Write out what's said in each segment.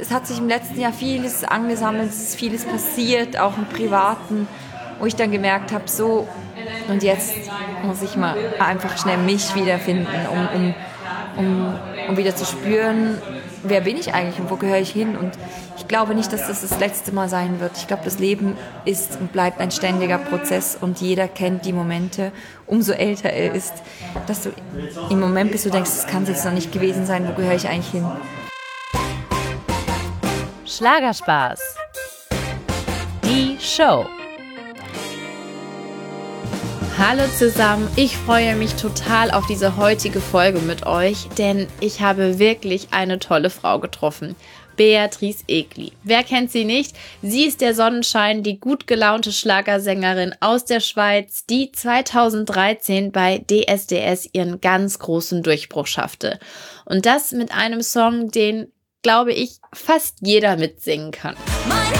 es hat sich im letzten Jahr vieles angesammelt, es ist vieles passiert, auch im Privaten, wo ich dann gemerkt habe, so, und jetzt muss ich mal einfach schnell mich wiederfinden, um, um, um, um wieder zu spüren, wer bin ich eigentlich und wo gehöre ich hin. Und ich glaube nicht, dass das das letzte Mal sein wird. Ich glaube, das Leben ist und bleibt ein ständiger Prozess und jeder kennt die Momente, umso älter er ist, dass du im Moment bist, du denkst, das kann es jetzt noch nicht gewesen sein, wo gehöre ich eigentlich hin. Schlagerspaß. Die Show. Hallo zusammen, ich freue mich total auf diese heutige Folge mit euch, denn ich habe wirklich eine tolle Frau getroffen. Beatrice Egli. Wer kennt sie nicht? Sie ist der Sonnenschein, die gut gelaunte Schlagersängerin aus der Schweiz, die 2013 bei DSDS ihren ganz großen Durchbruch schaffte. Und das mit einem Song, den, glaube ich, fast jeder mitsingen kann. Mein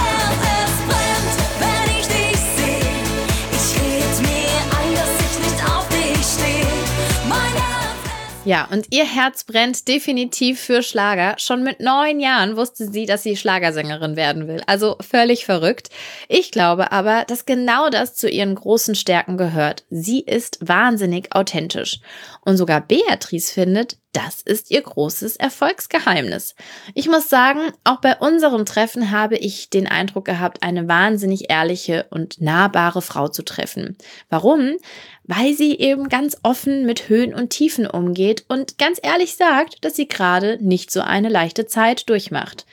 Ja, und ihr Herz brennt definitiv für Schlager. Schon mit neun Jahren wusste sie, dass sie Schlagersängerin werden will. Also völlig verrückt. Ich glaube aber, dass genau das zu ihren großen Stärken gehört. Sie ist wahnsinnig authentisch. Und sogar Beatrice findet, das ist ihr großes Erfolgsgeheimnis. Ich muss sagen, auch bei unserem Treffen habe ich den Eindruck gehabt, eine wahnsinnig ehrliche und nahbare Frau zu treffen. Warum? Weil sie eben ganz offen mit Höhen und Tiefen umgeht und ganz ehrlich sagt, dass sie gerade nicht so eine leichte Zeit durchmacht.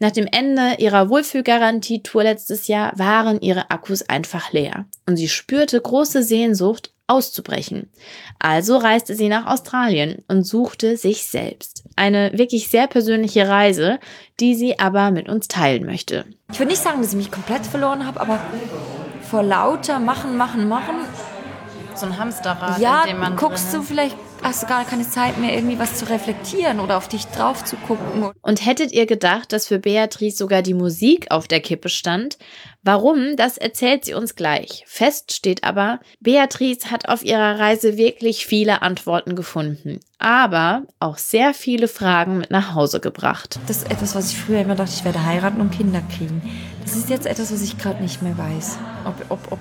Nach dem Ende ihrer Wohlfühlgarantie-Tour letztes Jahr waren ihre Akkus einfach leer und sie spürte große Sehnsucht auszubrechen. Also reiste sie nach Australien und suchte sich selbst. Eine wirklich sehr persönliche Reise, die sie aber mit uns teilen möchte. Ich würde nicht sagen, dass ich mich komplett verloren habe, aber vor lauter Machen, Machen, Machen. So ein Hamsterrad, ja, in dem man guckst du vielleicht hast du gar keine Zeit mehr, irgendwie was zu reflektieren oder auf dich drauf zu gucken. Und hättet ihr gedacht, dass für Beatrice sogar die Musik auf der Kippe stand? Warum, das erzählt sie uns gleich. Fest steht aber, Beatrice hat auf ihrer Reise wirklich viele Antworten gefunden, aber auch sehr viele Fragen mit nach Hause gebracht. Das ist etwas, was ich früher immer dachte, ich werde heiraten und Kinder kriegen. Das ist jetzt etwas, was ich gerade nicht mehr weiß, ob, ob, ob,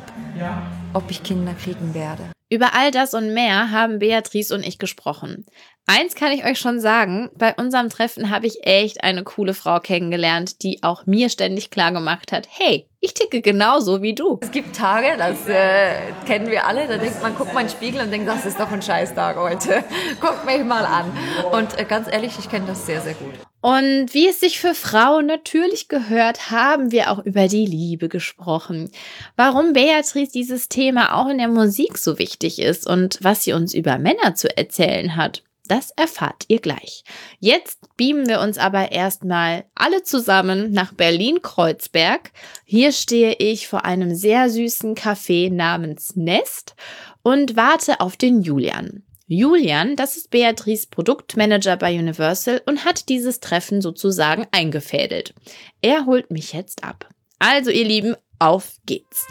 ob ich Kinder kriegen werde. Über all das und mehr haben Beatrice und ich gesprochen. Eins kann ich euch schon sagen, bei unserem Treffen habe ich echt eine coole Frau kennengelernt, die auch mir ständig klar gemacht hat, hey, ich ticke genauso wie du. Es gibt Tage, das äh, kennen wir alle, da denkt man, guckt mal in den Spiegel und denkt, das ist doch ein Scheißtag heute. Guckt mich mal an. Und äh, ganz ehrlich, ich kenne das sehr, sehr gut. Und wie es sich für Frauen natürlich gehört, haben wir auch über die Liebe gesprochen. Warum Beatrice dieses Thema auch in der Musik so wichtig ist und was sie uns über Männer zu erzählen hat. Das erfahrt ihr gleich. Jetzt beamen wir uns aber erstmal alle zusammen nach Berlin-Kreuzberg. Hier stehe ich vor einem sehr süßen Café namens Nest und warte auf den Julian. Julian, das ist Beatrice Produktmanager bei Universal und hat dieses Treffen sozusagen eingefädelt. Er holt mich jetzt ab. Also ihr Lieben, auf geht's.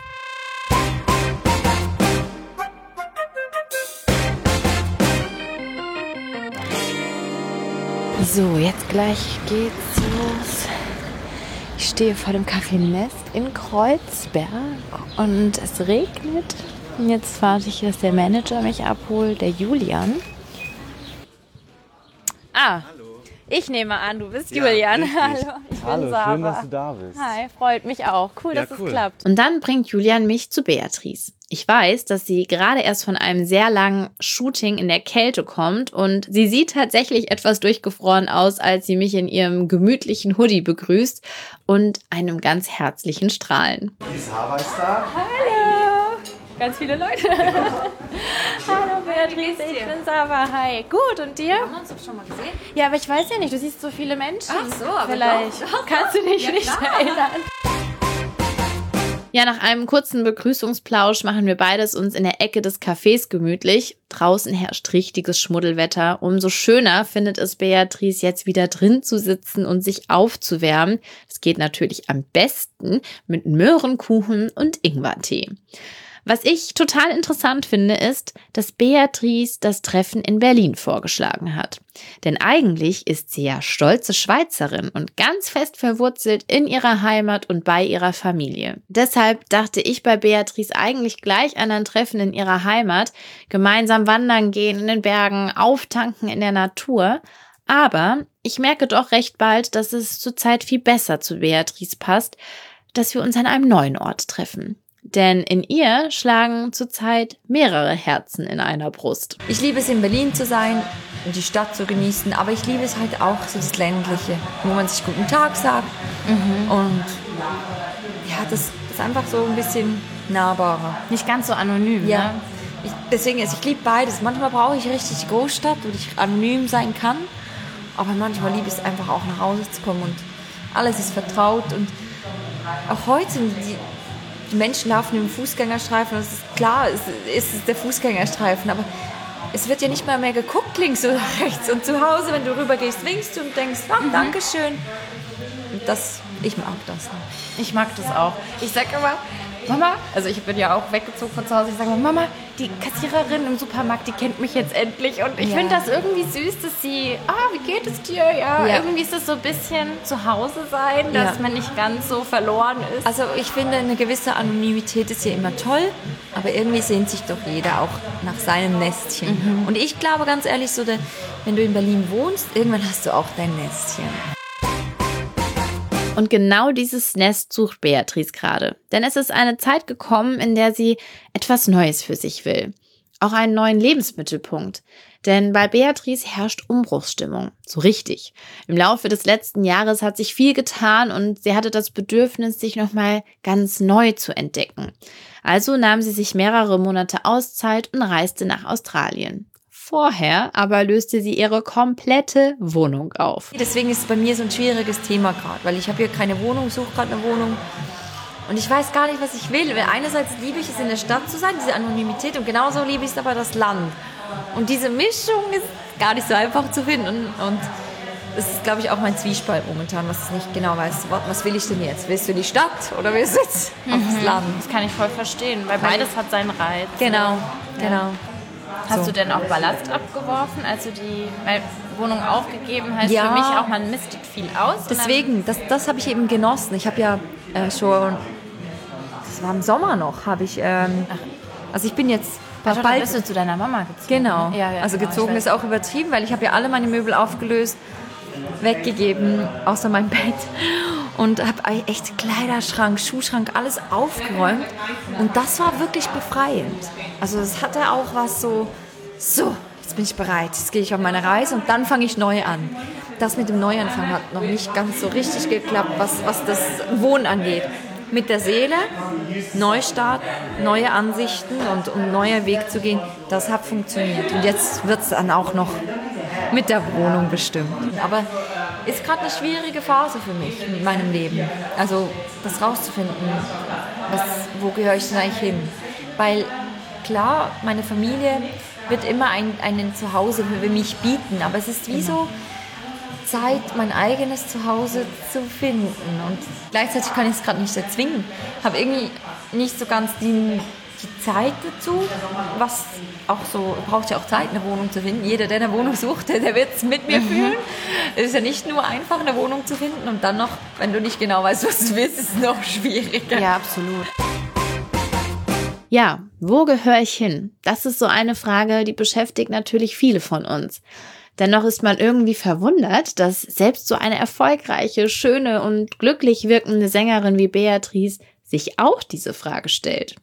So, jetzt gleich geht's los. Ich stehe vor dem Café Nest in Kreuzberg und es regnet. Und jetzt warte ich, dass der Manager mich abholt, der Julian. Ah, Hallo. ich nehme an, du bist ja, Julian. Richtig. Hallo, ich Hallo, bin Sarah. schön, dass du da bist. Hi, freut mich auch. Cool, ja, dass cool. es klappt. Und dann bringt Julian mich zu Beatrice. Ich weiß, dass sie gerade erst von einem sehr langen Shooting in der Kälte kommt und sie sieht tatsächlich etwas durchgefroren aus, als sie mich in ihrem gemütlichen Hoodie begrüßt und einem ganz herzlichen Strahlen. Die Sarah ist da. Hallo ganz viele Leute. Hallo Beatrice, ich bin Sava. Hi. Gut, und dir? Wir haben uns doch schon mal gesehen. Ja, aber ich weiß ja nicht, du siehst so viele Menschen. Ach so, aber Vielleicht doch, doch. kannst du dich ja, nicht klar. erinnern. Ja, nach einem kurzen Begrüßungsplausch machen wir beides uns in der Ecke des Cafés gemütlich. Draußen herrscht richtiges Schmuddelwetter. Umso schöner findet es Beatrice, jetzt wieder drin zu sitzen und sich aufzuwärmen. Das geht natürlich am besten mit Möhrenkuchen und Ingwertee. Was ich total interessant finde, ist, dass Beatrice das Treffen in Berlin vorgeschlagen hat. Denn eigentlich ist sie ja stolze Schweizerin und ganz fest verwurzelt in ihrer Heimat und bei ihrer Familie. Deshalb dachte ich bei Beatrice eigentlich gleich an ein Treffen in ihrer Heimat, gemeinsam wandern gehen in den Bergen, auftanken in der Natur. Aber ich merke doch recht bald, dass es zurzeit viel besser zu Beatrice passt, dass wir uns an einem neuen Ort treffen. Denn in ihr schlagen zurzeit mehrere Herzen in einer Brust. Ich liebe es, in Berlin zu sein und die Stadt zu genießen, aber ich liebe es halt auch so das Ländliche, wo man sich guten Tag sagt. Mhm. Und ja, das ist einfach so ein bisschen nahbarer. Nicht ganz so anonym, ja. Ne? Ich, deswegen, also ich liebe beides. Manchmal brauche ich richtig die Großstadt, wo ich anonym sein kann. Aber manchmal liebe ich es einfach auch nach Hause zu kommen und alles ist vertraut und auch heute, die, die Menschen laufen im Fußgängerstreifen. Das ist klar, es ist der Fußgängerstreifen, aber es wird ja nicht mal mehr geguckt links oder rechts. Und zu Hause, wenn du rübergehst, winkst du und denkst, oh, mhm. Dankeschön. Und das, ich mag das. Ich mag das auch. Ich sag immer, Mama, also ich bin ja auch weggezogen von zu Hause, ich sage mal, Mama, die Kassiererin im Supermarkt, die kennt mich jetzt endlich. Und ich ja. finde das irgendwie süß, dass sie, ah, wie geht es dir? Ja, ja. irgendwie ist es so ein bisschen zu Hause sein, dass ja. man nicht ganz so verloren ist. Also ich finde, eine gewisse Anonymität ist ja immer toll, aber irgendwie sehnt sich doch jeder auch nach seinem Nestchen. Mhm. Und ich glaube ganz ehrlich, so, wenn du in Berlin wohnst, irgendwann hast du auch dein Nestchen. Und genau dieses Nest sucht Beatrice gerade. Denn es ist eine Zeit gekommen, in der sie etwas Neues für sich will. Auch einen neuen Lebensmittelpunkt. Denn bei Beatrice herrscht Umbruchsstimmung. So richtig. Im Laufe des letzten Jahres hat sich viel getan und sie hatte das Bedürfnis, sich nochmal ganz neu zu entdecken. Also nahm sie sich mehrere Monate Auszeit und reiste nach Australien. Vorher aber löste sie ihre komplette Wohnung auf. Deswegen ist es bei mir so ein schwieriges Thema gerade, weil ich habe hier keine Wohnung, suche gerade eine Wohnung. Und ich weiß gar nicht, was ich will. Einerseits liebe ich es, in der Stadt zu sein, diese Anonymität, und genauso liebe ich es aber das Land. Und diese Mischung ist gar nicht so einfach zu finden. Und, das ist, glaube ich, auch mein Zwiespalt momentan, was ich nicht genau weiß. Was will ich denn jetzt? Willst du die Stadt oder willst du jetzt mhm. aufs Land? Das kann ich voll verstehen, weil beides hat seinen Reiz. Genau, genau. Hast so. du denn auch Ballast abgeworfen, als du die Wohnung aufgegeben hast? Ja. Für mich auch, man mistet viel aus. Deswegen, das, das habe ich eben genossen. Ich habe ja äh, schon, das war im Sommer noch, habe ich, ähm, also ich bin jetzt Ach, bald bist du zu deiner Mama gezogen. Genau. Ja, ja, also genau, gezogen ist auch übertrieben, weil ich habe ja alle meine Möbel aufgelöst, weggegeben, außer mein Bett und habe echt Kleiderschrank, Schuhschrank, alles aufgeräumt und das war wirklich befreiend. Also es hatte auch was so, so, jetzt bin ich bereit, jetzt gehe ich auf meine Reise und dann fange ich neu an. Das mit dem Neuanfang hat noch nicht ganz so richtig geklappt, was, was das Wohnen angeht. Mit der Seele, Neustart, neue Ansichten und um neuer Weg zu gehen, das hat funktioniert. Und jetzt wird es dann auch noch mit der Wohnung bestimmt. Aber ist gerade eine schwierige Phase für mich in meinem Leben. Also das rauszufinden, was, wo gehöre ich denn eigentlich hin? Weil klar, meine Familie wird immer ein, einen Zuhause für mich bieten, aber es ist wie so Zeit, mein eigenes Zuhause zu finden. Und gleichzeitig kann ich es gerade nicht erzwingen. Habe irgendwie nicht so ganz die, die Zeit dazu, was auch so, braucht ja auch Zeit, eine Wohnung zu finden. Jeder, der eine Wohnung sucht, der, wird es mit mir mhm. fühlen. Es ist ja nicht nur einfach, eine Wohnung zu finden und dann noch, wenn du nicht genau weißt, was du willst, ist es noch schwieriger. Ja, absolut. Ja, wo gehöre ich hin? Das ist so eine Frage, die beschäftigt natürlich viele von uns. Dennoch ist man irgendwie verwundert, dass selbst so eine erfolgreiche, schöne und glücklich wirkende Sängerin wie Beatrice sich auch diese Frage stellt.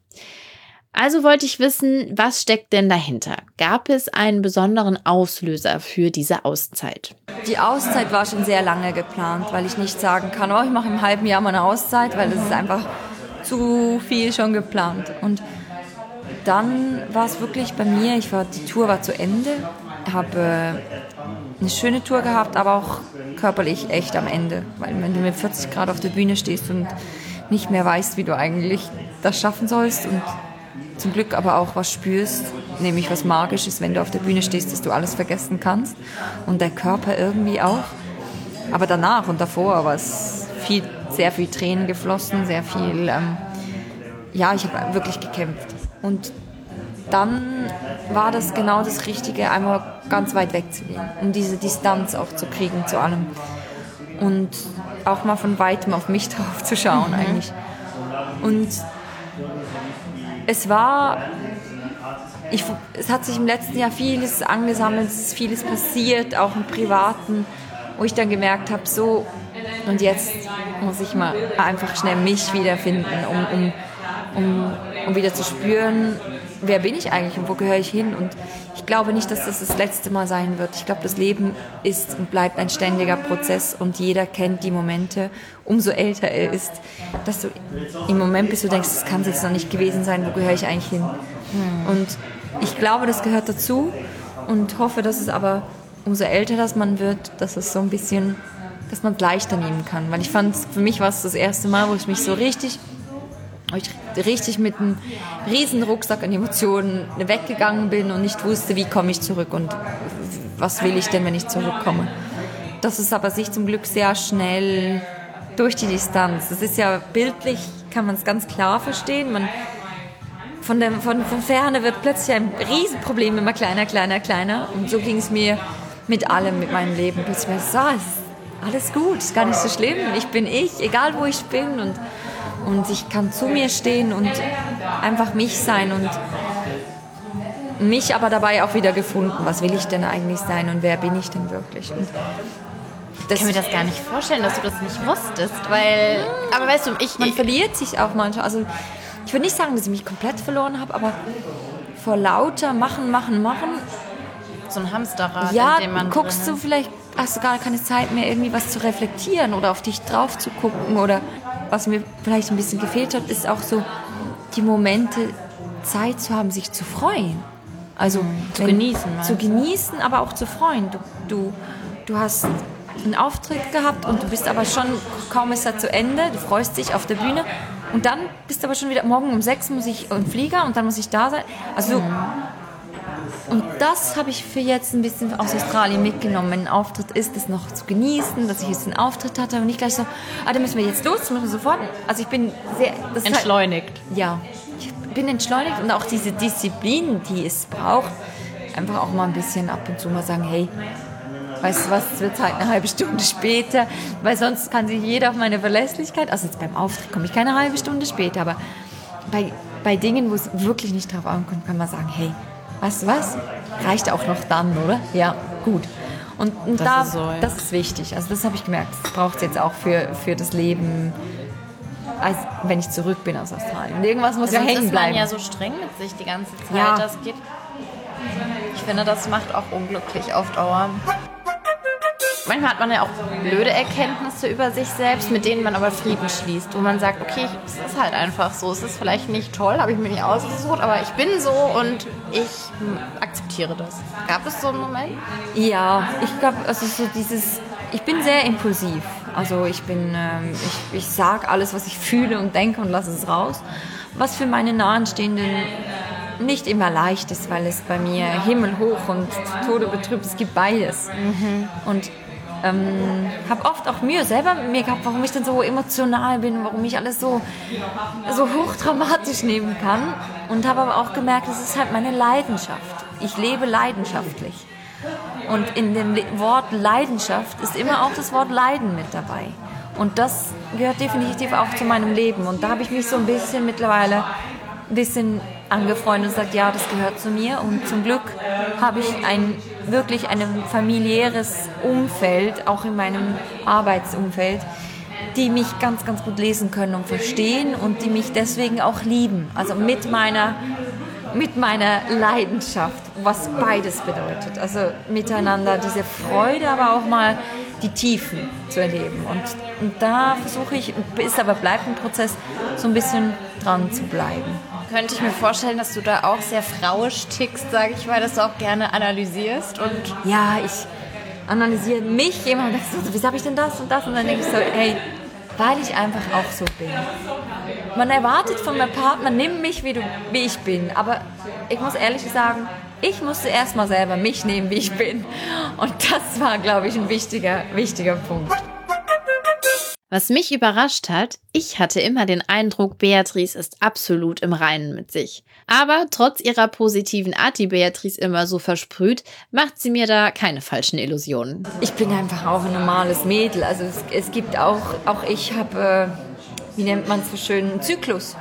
Also wollte ich wissen, was steckt denn dahinter? Gab es einen besonderen Auslöser für diese Auszeit? Die Auszeit war schon sehr lange geplant, weil ich nicht sagen kann, oh, ich mache im halben Jahr mal eine Auszeit, weil das ist einfach zu viel schon geplant. Und dann war es wirklich bei mir, ich war, die Tour war zu Ende, habe äh, eine schöne Tour gehabt, aber auch körperlich echt am Ende. Weil wenn du mit 40 Grad auf der Bühne stehst und nicht mehr weißt, wie du eigentlich das schaffen sollst und zum Glück aber auch was spürst, nämlich was Magisches, wenn du auf der Bühne stehst, dass du alles vergessen kannst und der Körper irgendwie auch. Aber danach und davor war es viel sehr viel Tränen geflossen, sehr viel, ähm, ja, ich habe wirklich gekämpft. Und dann war das genau das Richtige, einmal ganz weit wegzugehen, um diese Distanz auch zu kriegen zu allem. Und auch mal von weitem auf mich drauf zu schauen mhm. eigentlich. Und es war, ich, es hat sich im letzten Jahr vieles angesammelt, es ist vieles passiert, auch im Privaten, wo ich dann gemerkt habe, so, und jetzt muss ich mal einfach schnell mich wiederfinden, um, um, um, um wieder zu spüren, wer bin ich eigentlich und wo gehöre ich hin? Und ich glaube nicht, dass das das letzte Mal sein wird. Ich glaube, das Leben ist und bleibt ein ständiger Prozess und jeder kennt die Momente, umso älter er ist, dass du im Moment bist, du denkst, das kann es jetzt noch nicht gewesen sein, wo gehöre ich eigentlich hin? Hm. Und ich glaube, das gehört dazu und hoffe, dass es aber umso älter das man wird, dass es so ein bisschen, dass man es leichter nehmen kann. Weil ich fand, für mich war es das erste Mal, wo ich mich so richtig ich richtig mit einem riesen Rucksack an Emotionen weggegangen bin und nicht wusste, wie komme ich zurück und was will ich denn, wenn ich zurückkomme. Das ist aber sich zum Glück sehr schnell durch die Distanz. Das ist ja bildlich, kann man es ganz klar verstehen. Man, von, der, von, von Ferne wird plötzlich ein Riesenproblem immer kleiner, kleiner, kleiner. Und so ging es mir mit allem, mit meinem Leben. Plötzlich war es so, ist alles gut, ist gar nicht so schlimm. Ich bin ich, egal wo ich bin. Und und ich kann zu mir stehen und einfach mich sein und mich aber dabei auch wieder gefunden. Was will ich denn eigentlich sein und wer bin ich denn wirklich? Und ich kann mir das gar nicht vorstellen, dass du das nicht wusstest, weil. Aber weißt du, ich. Man verliert sich auch manchmal. Also, ich würde nicht sagen, dass ich mich komplett verloren habe, aber vor lauter Machen, Machen, Machen. So ein Hamsterrad, ja, in dem man. guckst du vielleicht, hast du gar keine Zeit mehr, irgendwie was zu reflektieren oder auf dich drauf zu gucken oder was mir vielleicht ein bisschen gefehlt hat, ist auch so die Momente, Zeit zu haben, sich zu freuen. Also mhm. zu genießen. Zu genießen, aber auch zu freuen. Du, du, du hast einen Auftritt gehabt und du bist aber schon, kaum ist er zu Ende, du freust dich auf der Bühne und dann bist du aber schon wieder, morgen um sechs muss ich im Flieger und dann muss ich da sein. Also mhm. Und das habe ich für jetzt ein bisschen aus Australien mitgenommen. Wenn ein Auftritt ist, das noch zu genießen, dass ich jetzt einen Auftritt hatte und nicht gleich so, ah, da müssen wir jetzt los, müssen wir sofort. Also ich bin sehr... Halt entschleunigt. Halt, ja, ich bin entschleunigt und auch diese Disziplin, die es braucht, einfach auch mal ein bisschen ab und zu mal sagen, hey, weißt du was, es wird halt eine halbe Stunde später, weil sonst kann sich jeder auf meine Verlässlichkeit, also jetzt beim Auftritt komme ich keine halbe Stunde später, aber bei, bei Dingen, wo es wirklich nicht drauf ankommt, kann man sagen, hey, weißt du was, reicht auch noch dann, oder? Ja, gut. Und, und das, da, ist so, ja. das ist wichtig. Also das habe ich gemerkt. Das braucht es jetzt auch für, für das Leben, als wenn ich zurück bin aus Australien. Und irgendwas muss ja hängen bleiben. ist man ja so streng mit sich die ganze Zeit. Ja. Das geht. Ich finde, das macht auch unglücklich auf Dauer manchmal hat man ja auch blöde Erkenntnisse über sich selbst, mit denen man aber Frieden schließt, wo man sagt, okay, es ist halt einfach so, es ist vielleicht nicht toll, habe ich mir nicht ausgesucht, aber ich bin so und ich akzeptiere das. Gab es so einen Moment? Ja, ich glaube, also so dieses, ich bin sehr impulsiv. Also ich bin, ähm, ich, ich sage alles, was ich fühle und denke und lasse es raus. Was für meine Nahenstehenden nicht immer leicht ist, weil es bei mir Himmel hoch und Tode betrübt, es gibt beides. Mhm. Und ähm, habe oft auch Mühe selber mit mir gehabt, warum ich denn so emotional bin, warum ich alles so, so hochdramatisch nehmen kann. Und habe aber auch gemerkt, es ist halt meine Leidenschaft. Ich lebe leidenschaftlich. Und in dem Wort Leidenschaft ist immer auch das Wort Leiden mit dabei. Und das gehört definitiv auch zu meinem Leben. Und da habe ich mich so ein bisschen mittlerweile ein bisschen angefreundet und sagt, ja, das gehört zu mir. Und zum Glück habe ich ein wirklich ein familiäres Umfeld, auch in meinem Arbeitsumfeld, die mich ganz, ganz gut lesen können und verstehen und die mich deswegen auch lieben. Also mit meiner, mit meiner Leidenschaft, was beides bedeutet. Also miteinander diese Freude, aber auch mal die Tiefen zu erleben. Und, und da versuche ich, ist aber bleibt ein Prozess, so ein bisschen dran zu bleiben könnte ich mir vorstellen, dass du da auch sehr frauisch tickst, sage ich mal, dass du auch gerne analysierst und ja, ich analysiere mich immer und denke so, wieso habe ich denn das und das und dann denke ich so, hey, weil ich einfach auch so bin. Man erwartet von meinem Partner, nimm mich, wie, du, wie ich bin, aber ich muss ehrlich sagen, ich musste erstmal selber mich nehmen, wie ich bin. Und das war, glaube ich, ein wichtiger, wichtiger Punkt. Was mich überrascht hat, ich hatte immer den Eindruck, Beatrice ist absolut im Reinen mit sich. Aber trotz ihrer positiven Art, die Beatrice immer so versprüht, macht sie mir da keine falschen Illusionen. Ich bin einfach auch ein normales Mädel. Also es, es gibt auch, auch ich habe, äh, wie nennt man es so schön, einen Zyklus.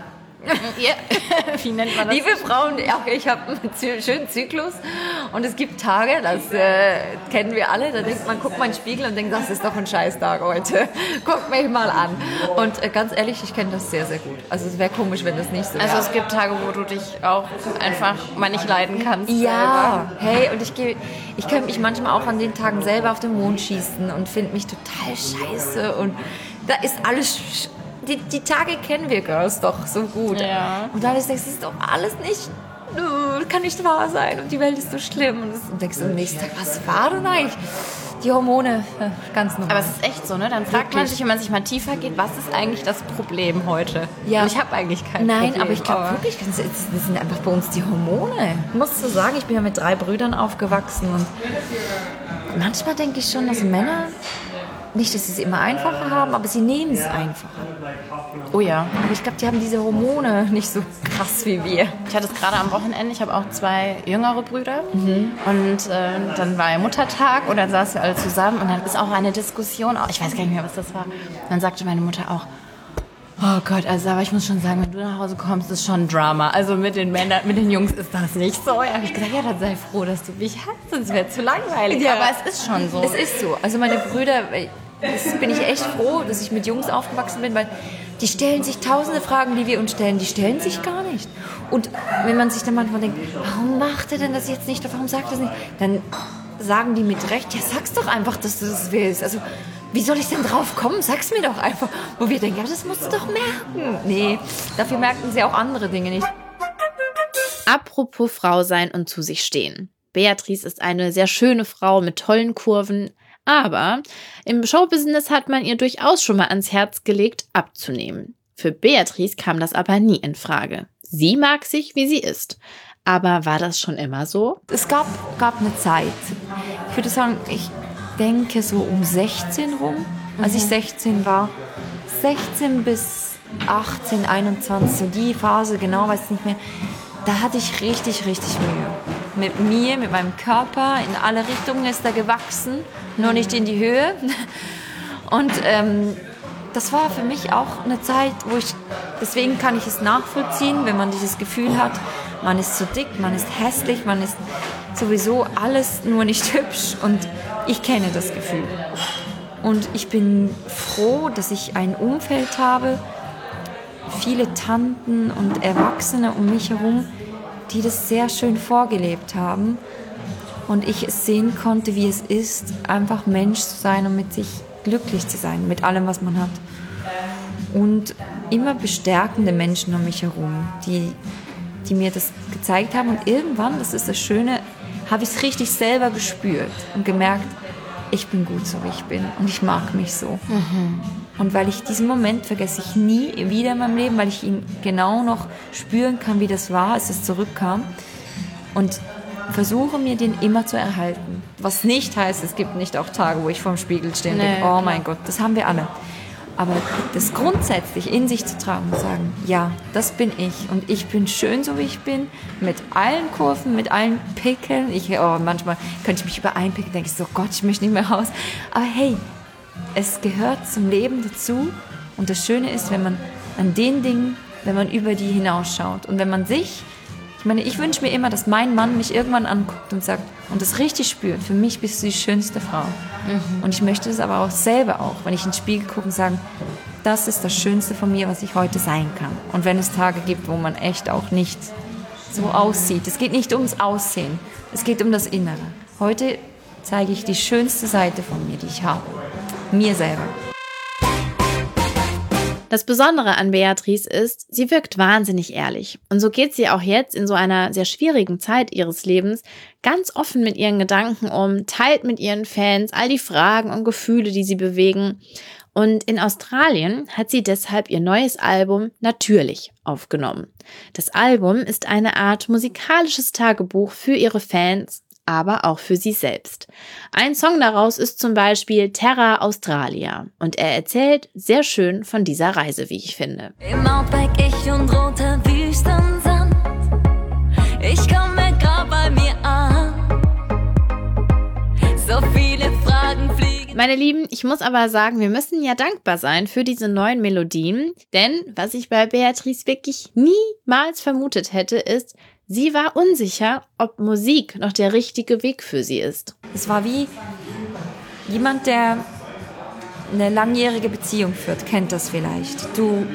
Ja. Wie nennt man das? Liebe Frauen, auch ich habe einen schönen Zyklus und es gibt Tage, das äh, kennen wir alle, da denkt man, guckt mal in den Spiegel und denkt, das ist doch ein Scheißtag heute. Guckt mich mal an. Und äh, ganz ehrlich, ich kenne das sehr, sehr gut. Also es wäre komisch, wenn das nicht so wäre. Also es gibt Tage, wo du dich auch einfach mal nicht leiden kannst. Ja, selber. hey, und ich gehe, ich könnte mich manchmal auch an den Tagen selber auf den Mond schießen und finde mich total scheiße und da ist alles die, die Tage kennen wir Girls doch so gut. Ja. Und dann denkst du, das ist doch alles nicht, kann nicht wahr sein und die Welt ist so schlimm. Und du denkst am nächsten Tag, was war denn eigentlich? Die Hormone, ganz normal. Aber es ist echt so, ne? Dann fragt Wirklich? man sich, wenn man sich mal tiefer geht, was ist eigentlich das Problem heute? Ja. Und ich habe eigentlich kein Nein, Problem. aber ich glaube wirklich, das sind einfach bei uns die Hormone. Ich muss so sagen, ich bin ja mit drei Brüdern aufgewachsen und manchmal denke ich schon, dass Männer nicht, dass sie es immer einfacher haben, aber sie nehmen es einfacher. Oh ja. Aber ich glaube, die haben diese Hormone nicht so krass wie wir. Ich hatte es gerade am Wochenende, ich habe auch zwei jüngere Brüder. Mhm. Und äh, dann war ja Muttertag und dann saßen wir alle zusammen und dann ist auch eine Diskussion, ich weiß gar nicht mehr, was das war. dann sagte meine Mutter auch, Oh Gott, also aber ich muss schon sagen, wenn du nach Hause kommst, ist schon Drama. Also mit den Männern, mit den Jungs ist das nicht so. Ja, habe ich gesagt, ja, dann sei froh, dass du mich hast, sonst wäre es zu langweilig. Ja. Aber es ist schon so. Es ist so. Also meine Brüder, das bin ich echt froh, dass ich mit Jungs aufgewachsen bin, weil die stellen sich tausende Fragen, die wir uns stellen, die stellen sich gar nicht. Und wenn man sich dann manchmal denkt, warum macht er denn das jetzt nicht, warum sagt er das nicht, dann sagen die mit Recht, ja, sag's doch einfach, dass du das willst. Also, wie soll ich denn drauf kommen? Sag's mir doch einfach. Wo wir denken, ja, das musst du doch merken. Nee, dafür merken sie auch andere Dinge nicht. Apropos Frau sein und zu sich stehen. Beatrice ist eine sehr schöne Frau mit tollen Kurven, aber im Showbusiness hat man ihr durchaus schon mal ans Herz gelegt, abzunehmen. Für Beatrice kam das aber nie in Frage. Sie mag sich, wie sie ist. Aber war das schon immer so? Es gab, gab eine Zeit. Ich würde sagen, ich denke so um 16 rum, als ich 16 mhm. war. 16 bis 18, 21, so die Phase, genau weiß ich nicht mehr. Da hatte ich richtig, richtig Mühe. Mit mir, mit meinem Körper, in alle Richtungen ist er gewachsen nur nicht in die Höhe. Und ähm, das war für mich auch eine Zeit, wo ich, deswegen kann ich es nachvollziehen, wenn man dieses Gefühl hat, man ist zu dick, man ist hässlich, man ist sowieso alles nur nicht hübsch und ich kenne das Gefühl. Und ich bin froh, dass ich ein Umfeld habe, viele Tanten und Erwachsene um mich herum, die das sehr schön vorgelebt haben und ich es sehen konnte, wie es ist, einfach Mensch zu sein und mit sich glücklich zu sein, mit allem, was man hat. Und immer bestärkende Menschen um mich herum, die, die mir das gezeigt haben. Und irgendwann, das ist das Schöne, habe ich es richtig selber gespürt und gemerkt, ich bin gut so, wie ich bin und ich mag mich so. Mhm. Und weil ich diesen Moment vergesse ich nie wieder in meinem Leben, weil ich ihn genau noch spüren kann, wie das war, als es zurückkam. Und versuche mir den immer zu erhalten. Was nicht heißt, es gibt nicht auch Tage, wo ich vorm Spiegel stehe und nee, denke, oh mein Gott, das haben wir alle. Aber das grundsätzlich in sich zu tragen und sagen, ja, das bin ich und ich bin schön, so wie ich bin, mit allen Kurven, mit allen Pickeln. Ich, oh, manchmal könnte ich mich über einen Pickel denke so, Gott, ich möchte nicht mehr raus. Aber hey, es gehört zum Leben dazu und das Schöne ist, wenn man an den Dingen, wenn man über die hinausschaut und wenn man sich ich meine, ich wünsche mir immer, dass mein Mann mich irgendwann anguckt und sagt und das richtig spürt. Für mich bist du die schönste Frau. Mhm. Und ich möchte es aber auch selber auch, wenn ich in den Spiegel gucke und sagen, das ist das Schönste von mir, was ich heute sein kann. Und wenn es Tage gibt, wo man echt auch nicht so aussieht. Es geht nicht ums Aussehen, es geht um das Innere. Heute zeige ich die schönste Seite von mir, die ich habe. Mir selber. Das Besondere an Beatrice ist, sie wirkt wahnsinnig ehrlich. Und so geht sie auch jetzt in so einer sehr schwierigen Zeit ihres Lebens ganz offen mit ihren Gedanken um, teilt mit ihren Fans all die Fragen und Gefühle, die sie bewegen. Und in Australien hat sie deshalb ihr neues Album Natürlich aufgenommen. Das Album ist eine Art musikalisches Tagebuch für ihre Fans, aber auch für sie selbst. Ein Song daraus ist zum Beispiel Terra Australia und er erzählt sehr schön von dieser Reise, wie ich finde. Im Outback ich und roter Wüstensand. Ich komme grad bei mir an. So viele Fragen fliegen. Meine Lieben, ich muss aber sagen, wir müssen ja dankbar sein für diese neuen Melodien, denn was ich bei Beatrice wirklich niemals vermutet hätte, ist, sie war unsicher, ob Musik noch der richtige Weg für sie ist. Es war wie jemand, der eine langjährige Beziehung führt, kennt das vielleicht. Du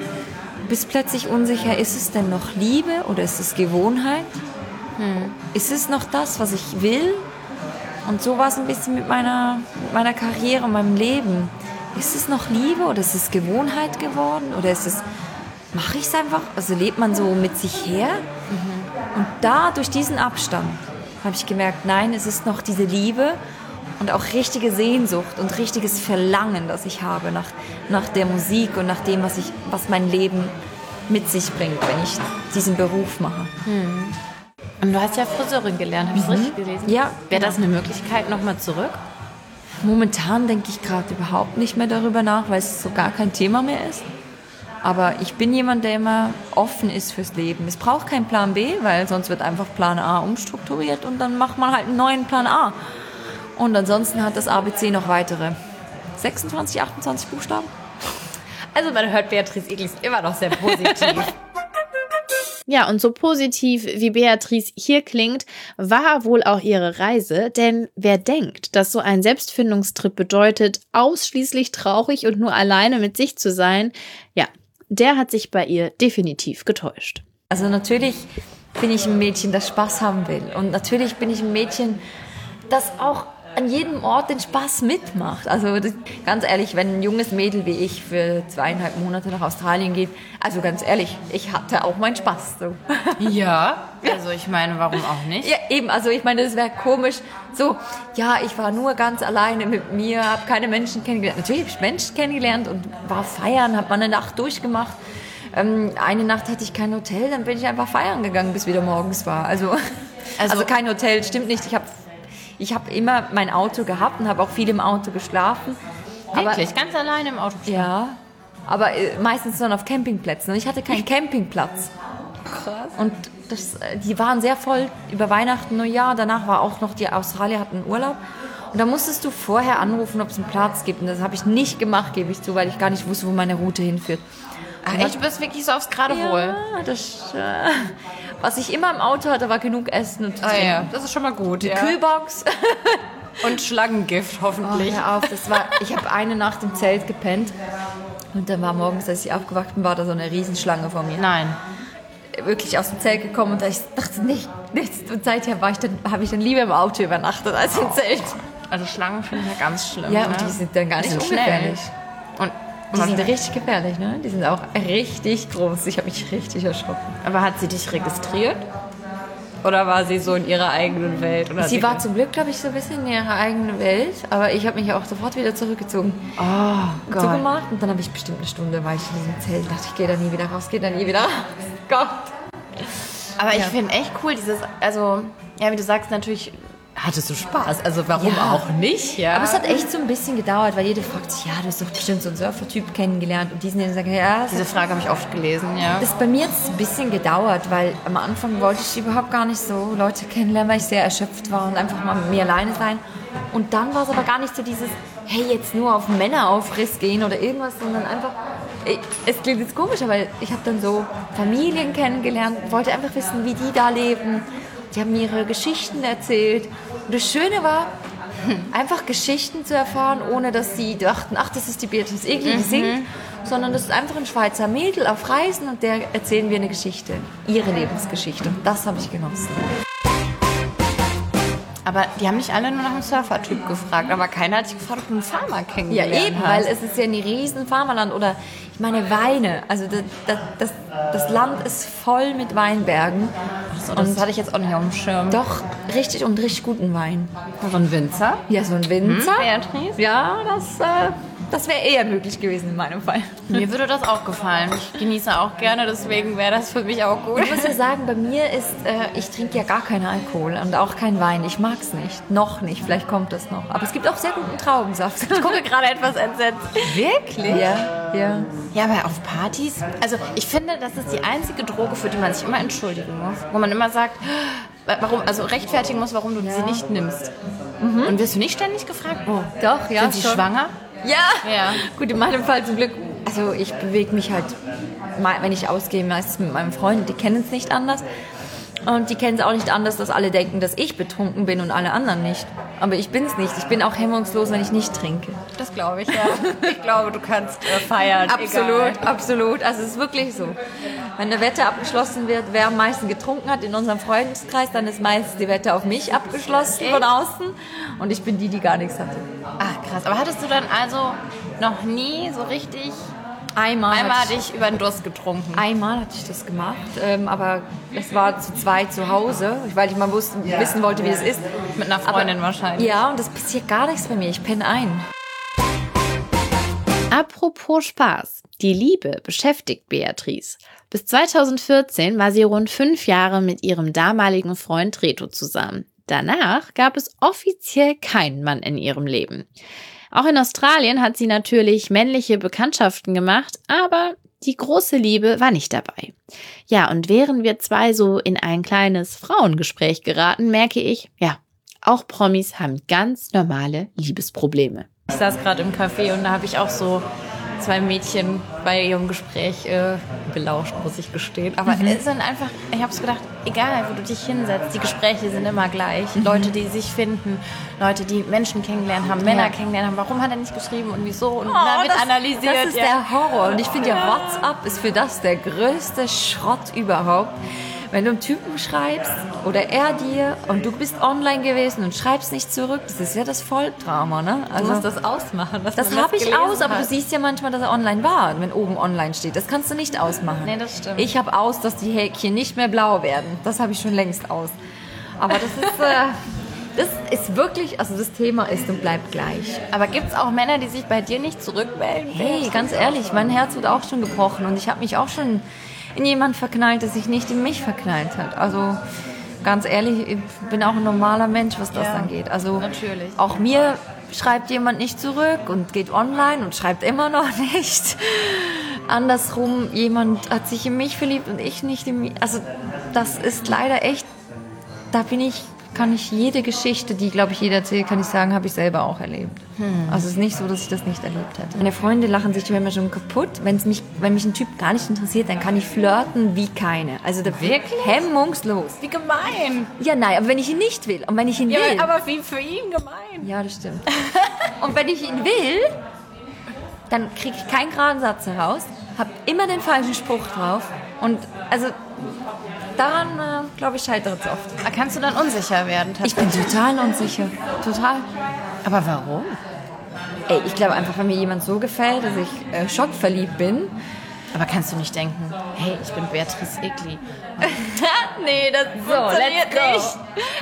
bist plötzlich unsicher, ist es denn noch Liebe oder ist es Gewohnheit? Hm. Ist es noch das, was ich will? Und so war es ein bisschen mit meiner, mit meiner Karriere, meinem Leben. Ist es noch Liebe oder ist es Gewohnheit geworden? Oder ist es, mache ich es einfach? Also lebt man so mit sich her? Und da, durch diesen Abstand, habe ich gemerkt, nein, es ist noch diese Liebe und auch richtige Sehnsucht und richtiges Verlangen, das ich habe nach, nach der Musik und nach dem, was, ich, was mein Leben mit sich bringt, wenn ich diesen Beruf mache. Und du hast ja Friseurin gelernt, habe ich es richtig gelesen? Ja, Wäre das eine Möglichkeit nochmal zurück? Momentan denke ich gerade überhaupt nicht mehr darüber nach, weil es so gar kein Thema mehr ist. Aber ich bin jemand, der immer offen ist fürs Leben. Es braucht keinen Plan B, weil sonst wird einfach Plan A umstrukturiert und dann macht man halt einen neuen Plan A. Und ansonsten hat das ABC noch weitere 26, 28 Buchstaben. Also man hört Beatrice Eglis immer noch sehr positiv. Ja, und so positiv wie Beatrice hier klingt, war wohl auch ihre Reise, denn wer denkt, dass so ein Selbstfindungstrip bedeutet, ausschließlich traurig und nur alleine mit sich zu sein, ja, der hat sich bei ihr definitiv getäuscht. Also natürlich bin ich ein Mädchen, das Spaß haben will. Und natürlich bin ich ein Mädchen, das auch an jedem Ort den Spaß mitmacht. Also das, ganz ehrlich, wenn ein junges Mädel wie ich für zweieinhalb Monate nach Australien geht, also ganz ehrlich, ich hatte auch meinen Spaß. So. Ja, also ich meine, warum auch nicht? Ja, eben, also ich meine, das wäre komisch. So, ja, ich war nur ganz alleine mit mir, habe keine Menschen kennengelernt. Natürlich habe ich Menschen kennengelernt und war feiern, habe mal eine Nacht durchgemacht. Ähm, eine Nacht hatte ich kein Hotel, dann bin ich einfach feiern gegangen, bis wieder morgens war. Also, also, kein Hotel, stimmt nicht. Ich habe ich hab immer mein Auto gehabt und habe auch viel im Auto geschlafen. Wirklich, ganz alleine im Auto. Ja, aber äh, meistens dann auf Campingplätzen. Und ich hatte keinen Campingplatz. Krass. Und das, äh, die waren sehr voll über Weihnachten, Neujahr. Danach war auch noch, die Australier hatten Urlaub. Und da musstest du vorher anrufen, ob es einen Platz gibt. Und das habe ich nicht gemacht, gebe ich zu, weil ich gar nicht wusste, wo meine Route hinführt. Ach, echt, du bist wirklich so aufs Geradewohl. Ja, das, äh, was ich immer im Auto hatte, war genug Essen und Ah ja, das ist schon mal gut. Die Ja. Kühlbox. Und Schlangengift Oh, hoffentlich. hör auf, das war, ich habe eine Nacht im Zelt gepennt. Und dann war morgens, als ich aufgewacht bin, war da so eine Riesenschlange vor mir. Nein. wirklich aus dem Zelt gekommen und ich dachte nicht, nichts. Und seither war ich dann, habe ich dann lieber im Auto übernachtet als im Zelt. Also Schlangen finde ich ja ganz schlimm. Ja, ne? und die sind dann gar nicht sind schnell. Die sind richtig gefährlich, ne? Die sind auch richtig groß. Ich habe mich richtig erschrocken. aber hat sie dich registriert? Oder war sie so in ihrer eigenen Welt? Oder Sie war zum Glück, glaube ich, so ein bisschen in ihrer eigenen Welt, aber ich habe mich auch sofort wieder zurückgezogen. Oh Und zugemacht und dann habe ich bestimmt eine Stunde, war ich in diesem Zelt, dachte ich, gehe da nie wieder raus, gehe da nie wieder raus. Gott. Aber ich finde echt cool, dieses, also, ja, wie du sagst, natürlich hattest du Spaß. Also warum Ja. auch nicht, ja. Aber es hat echt so ein bisschen gedauert, weil jeder fragt sich, ja, du hast doch bestimmt so einen Surfer-Typ kennengelernt und diesen, der sagt, ja, es Diese Frage habe ich oft gelesen, ja. Das ist bei mir jetzt ein bisschen gedauert, weil am Anfang wollte ich überhaupt gar nicht so Leute kennenlernen, weil ich sehr erschöpft war und einfach mal mit mir alleine sein. Und dann war es aber gar nicht so dieses, hey, jetzt nur auf Männeraufriss gehen oder irgendwas, sondern einfach, ich, es klingt jetzt komisch, aber ich habe dann so Familien kennengelernt, wollte einfach wissen, wie die da leben. Die haben mir ihre Geschichten erzählt. Und das Schöne war, einfach Geschichten zu erfahren, ohne dass sie dachten, ach, das ist die Beatrice Egli, die singt, sondern das ist einfach ein Schweizer Mädel auf Reisen und der erzählen wir eine Geschichte, ihre Lebensgeschichte. Und das habe ich genossen. Aber die haben nicht alle nur nach einem Surfer-Typ gefragt, aber keiner hat sich gefragt, ob du einen Farmer Ja, kennengelernt eben, hast. weil es ist ja ein riesen Farmerland oder ich meine Weine. Also das, das, das, Land ist voll mit Weinbergen. So, das hatte ich jetzt auch nicht auf dem Schirm. Doch, richtig und richtig guten Wein. So ein Winzer? Ja, so ein Winzer. Beatrice? Ja, das, äh, Das wäre eher möglich gewesen in meinem Fall. Mir würde das auch gefallen. Ich genieße auch gerne, deswegen wäre das für mich auch gut. Ich muss ja sagen, bei mir ist, äh, ich trinke ja gar keinen Alkohol und auch keinen Wein. Ich mag es nicht. Noch nicht. Vielleicht kommt das noch. Aber es gibt auch sehr guten Traubensaft. Ich gucke gerade etwas entsetzt. Wirklich? Ja, ja. Ja, aber auf Partys, also ich finde, das ist die einzige Droge, für die man sich immer entschuldigen muss. Wo man immer sagt, warum, also rechtfertigen muss, warum du sie nicht nimmst. Und wirst du nicht ständig gefragt? Oh, Doch, ja. sind sie schon. schwanger? Ja. Ja. Gut, in meinem Fall zum Glück. Also ich bewege mich halt, mal- wenn ich ausgehe, meistens mit meinem Freund. Die kennen es nicht anders. Und die kennen es auch nicht anders, dass alle denken, dass ich betrunken bin und alle anderen nicht. Aber ich bin es nicht. Ich bin auch hemmungslos, wenn ich nicht trinke. Das glaube ich, ja. Ich glaube, du kannst äh, feiern. Absolut, absolut. Also es ist wirklich so. Wenn eine Wette abgeschlossen wird, wer am meisten getrunken hat in unserem Freundeskreis, dann ist meistens die Wette auf mich abgeschlossen von außen. Und ich bin die, die gar nichts hatte. Ach, krass. Aber hattest du dann also noch nie so richtig Einmal, einmal hatte ich, dich über den Durst getrunken? einmal hatte ich das gemacht, ähm, aber das war zu zweit zu Hause, weil ich mal wusste, wissen wollte, wie es ist. Mit einer Freundin wahrscheinlich. Ja, und das passiert gar nichts bei mir. Ich penne ein. Apropos Spaß. Die Liebe beschäftigt Beatrice. Bis 2014 war sie rund fünf Jahre mit ihrem damaligen Freund Reto zusammen. Danach gab es offiziell keinen Mann in ihrem Leben. Auch in Australien hat sie natürlich männliche Bekanntschaften gemacht, aber die große Liebe war nicht dabei. Ja, und während wir zwei so in ein kleines Frauengespräch geraten, merke ich, ja, auch Promis haben ganz normale Liebesprobleme. Ich saß gerade im Café und da habe ich auch so zwei Mädchen bei ihrem Gespräch äh, belauscht, muss ich gestehen. Aber es sind einfach, ich habe so gedacht, egal wo du dich hinsetzt, die Gespräche sind immer gleich. Leute, die sich finden, Leute, die Menschen kennengelernt haben, Männer Ja. kennengelernt haben. Warum hat er nicht geschrieben und wieso? Und dann wird das, analysiert. Das ist ja. der Horror. Und ich finde ja, WhatsApp ist für das der größte Schrott überhaupt. Wenn du einem Typen schreibst oder er dir und du bist online gewesen und schreibst nicht zurück, das ist ja das Volldrama, ne? Du Also musst das ausmachen. das habe ich aus, aber hat. du siehst ja manchmal, dass er online war, wenn oben online steht. Das kannst du nicht ausmachen. Nee, das stimmt. Ich habe aus, dass die Häkchen nicht mehr blau werden. Das habe ich schon längst aus. Aber das ist, äh, das ist wirklich, also das Thema ist und bleibt gleich. Aber gibt es auch Männer, die sich bei dir nicht zurückmelden? Hey, ganz ehrlich, mein Herz wird auch schon gebrochen und ich habe mich auch schon in jemand verknallt, der sich nicht in mich verknallt hat. Also ganz ehrlich, ich bin auch ein normaler Mensch, was das Ja, angeht. Also natürlich. auch mir schreibt jemand nicht zurück und geht online und schreibt immer noch nicht. Andersrum, jemand hat sich in mich verliebt und ich nicht in mich. Also das ist leider echt, da bin ich, kann ich jede Geschichte, die, glaube ich, jeder erzählt, kann ich sagen, habe ich selber auch erlebt. Also es ist nicht so, dass ich das nicht erlebt hätte. Meine Freunde lachen sich immer schon kaputt. Wenn's mich, wenn mich ein Typ gar nicht interessiert, dann kann ich flirten wie keine. Also da wirklich hemmungslos. Wie gemein. Ja, nein, aber wenn ich ihn nicht will und wenn ich ihn Ja, will. aber wie für ihn gemein. Ja, das stimmt. Und wenn ich ihn will, dann kriege ich keinen geraden Satz heraus, habe immer den falschen Spruch drauf. Und also daran, äh, glaube ich, scheitert es oft. Da kannst du dann unsicher werden. Ich bin total unsicher. Total. Aber warum? Ey, ich glaube einfach, wenn mir jemand so gefällt, dass ich äh, schockverliebt bin. Aber kannst du nicht denken, hey, ich bin Beatrice Egli. nee, das So, go. nicht.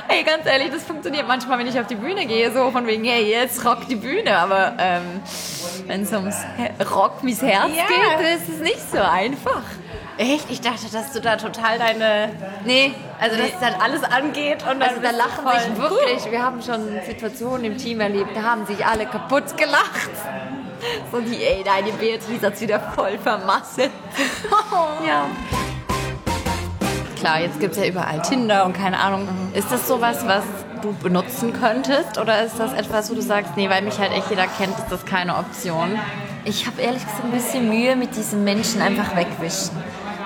Ey, ganz ehrlich, das funktioniert manchmal, wenn ich auf die Bühne gehe, so von wegen, hey, jetzt rock die Bühne. Aber ähm, wenn es ums Rock mis Herz Ja. geht, ist es nicht so einfach. Echt? Ich dachte, dass du da total deine... Nee, Also, dass dann alles angeht und dann Also da lachen sich wirklich, wir haben schon Situationen im Team erlebt, da haben sich alle kaputt gelacht. So die, ey, deine Beatrice hat's wieder voll vermasselt. ja. Klar, jetzt gibt es ja überall Tinder und keine Ahnung. Ist das sowas, was du benutzen könntest? Oder ist das etwas, wo du sagst, nee, weil mich halt echt jeder kennt, ist das keine Option? Ich habe ehrlich gesagt ein bisschen Mühe mit diesen Menschen einfach wegwischen.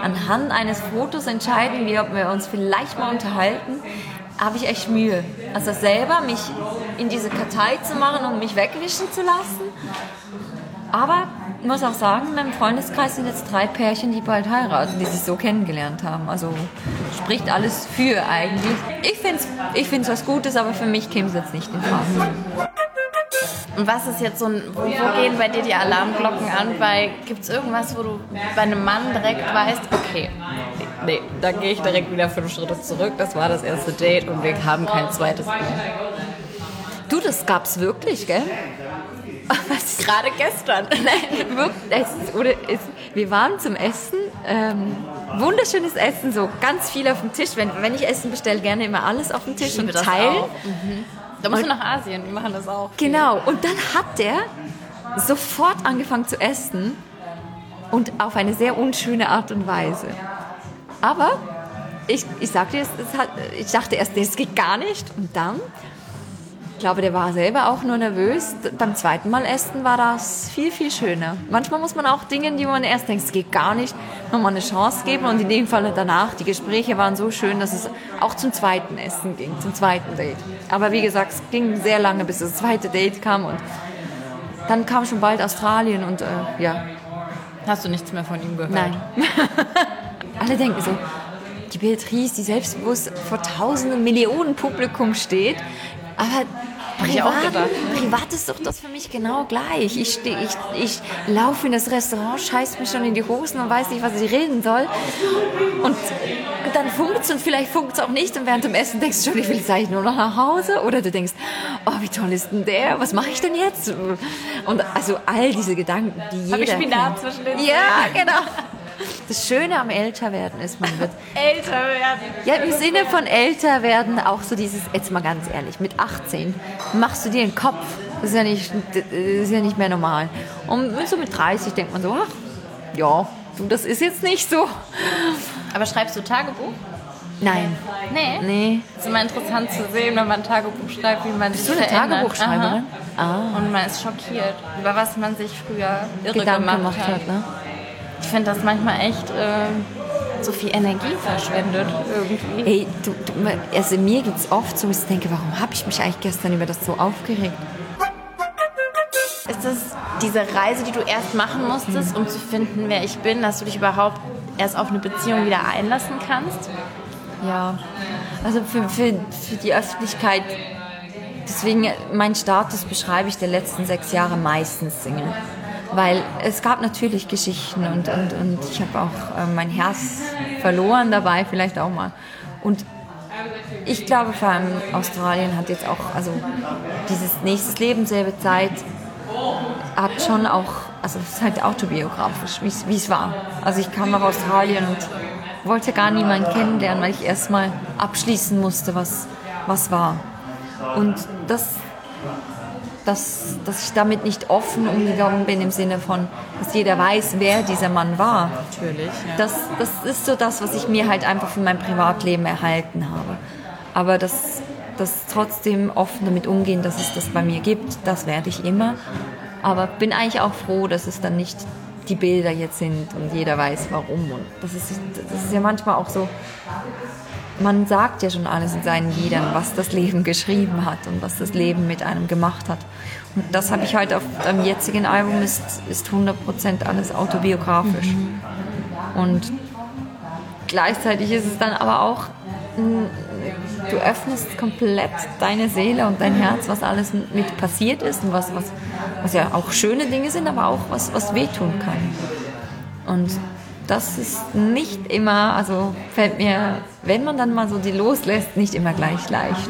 Anhand eines Fotos entscheiden wir, ob wir uns vielleicht mal unterhalten, habe ich echt Mühe. Also selber mich in diese Kartei zu machen und mich wegwischen zu lassen. Aber ich muss auch sagen, in meinem Freundeskreis sind jetzt drei Pärchen, die bald heiraten, die sich so kennengelernt haben. Also spricht alles für eigentlich. Ich finde es ich find's was Gutes, aber für mich käme es jetzt nicht in Frage. Und was ist jetzt so ein, wo, wo gehen bei dir die Alarmglocken an? Weil gibt es irgendwas, wo du bei einem Mann direkt weißt, okay, nee, da gehe ich direkt wieder fünf Schritte zurück. Das war das erste Date und wir haben kein zweites mehr. Du, das gab's wirklich, gell? Was Gerade gestern. Nein, wirklich, es, oder es, wir waren zum Essen. Ähm, wunderschönes Essen, so ganz viel auf dem Tisch. Wenn, wenn ich Essen bestelle, gerne immer alles auf dem Tisch und teilen. Mhm. Da musst du nach Asien, die machen das auch. Genau, und dann hat der sofort angefangen zu essen und auf eine sehr unschöne Art und Weise. Aber ich, ich sagte, es, es hat, ich dachte erst, das geht gar nicht. Und dann, ich glaube, der war selber auch nur nervös. Beim zweiten Mal essen war das viel, viel schöner. Manchmal muss man auch Dinge, die man erst denkt, es geht gar nicht, nochmal eine Chance geben. Und in dem Fall danach, die Gespräche waren so schön, dass es auch zum zweiten Essen ging, zum zweiten Date. Aber wie gesagt, es ging sehr lange, bis das zweite Date kam. Und dann kam schon bald Australien und äh, ja. Hast du nichts mehr von ihm gehört? Nein. Alle denken so, die Beatrice, die selbstbewusst vor tausenden Millionen Publikum steht, aber ich auch privat, privat ist doch das für mich genau gleich. Ich, steh, ich, ich laufe in das Restaurant, scheiß mich schon in die Hosen und weiß nicht, was ich reden soll. Und dann funkt und vielleicht funkt es auch nicht. Und während dem Essen denkst du schon, ich will jetzt eigentlich nur noch nach Hause. Oder du denkst, oh, wie toll ist denn der? Was mache ich denn jetzt? Und also all diese Gedanken, die jeder Hab ich Spinat zwischen den Ja, genau. Das Schöne am Älterwerden ist, man wird Älter werden. ja, im Sinne von älter werden auch so dieses, jetzt mal ganz ehrlich, mit 18 machst du dir einen Kopf. Das ist ja nicht, ist ja nicht mehr normal. Und so mit 30 denkt man so, ach, ja, das ist jetzt nicht so. Aber schreibst du Tagebuch? Nein, Nee. nee. Es ist immer interessant zu sehen, wenn man Tagebuch schreibt, wie man Bist sich du eine verändert. Tagebuchschreiberin? Aha. Und man ist schockiert, über was man sich früher irre Gedanken gemacht, gemacht hat. hat, ne? Ich finde das manchmal echt äh, so viel Energie verschwendet irgendwie. Ey, du, du, also mir geht es oft so, dass ich denke, warum habe ich mich eigentlich gestern über das so aufgeregt? Ist das diese Reise, die du erst machen musstest, um zu finden, wer ich bin, dass du dich überhaupt erst auf eine Beziehung wieder einlassen kannst? Ja, also für, für, für die Öffentlichkeit, deswegen mein Status beschreibe ich der letzten sechs Jahre meistens Single. Weil es gab natürlich Geschichten und, und, und ich habe auch äh, mein Herz verloren dabei, vielleicht auch mal. Und ich glaube vor allem Australien hat jetzt auch, also dieses nächstes Leben, selbe Zeit, hat schon auch, also es ist halt autobiografisch, wie es- wie es war. Also ich kam nach Australien und wollte gar niemanden kennenlernen, weil ich erstmal abschließen musste, was, was war. Und das, das, dass ich damit nicht offen umgegangen bin im Sinne von, dass jeder weiß, wer dieser Mann war. Natürlich. Ja. Das, das ist so das, was ich mir halt einfach für mein Privatleben erhalten habe. Aber das, das trotzdem offen damit umgehen, dass es das bei mir gibt, das werde ich immer. Aber bin eigentlich auch froh, dass es dann nicht die Bilder jetzt sind und jeder weiß warum. Und das ist, das ist ja manchmal auch so, man sagt ja schon alles in seinen Liedern, was das Leben geschrieben hat und was das Leben mit einem gemacht hat. Und das habe ich halt auf dem jetzigen Album, ist, ist 100% alles autobiografisch. Und gleichzeitig ist es dann aber auch, du öffnest komplett deine Seele und dein Herz, was alles mit passiert ist und was, was, was ja auch schöne Dinge sind, aber auch was, was wehtun kann. Und das ist nicht immer, also fällt mir, wenn man dann mal so die loslässt, nicht immer gleich leicht.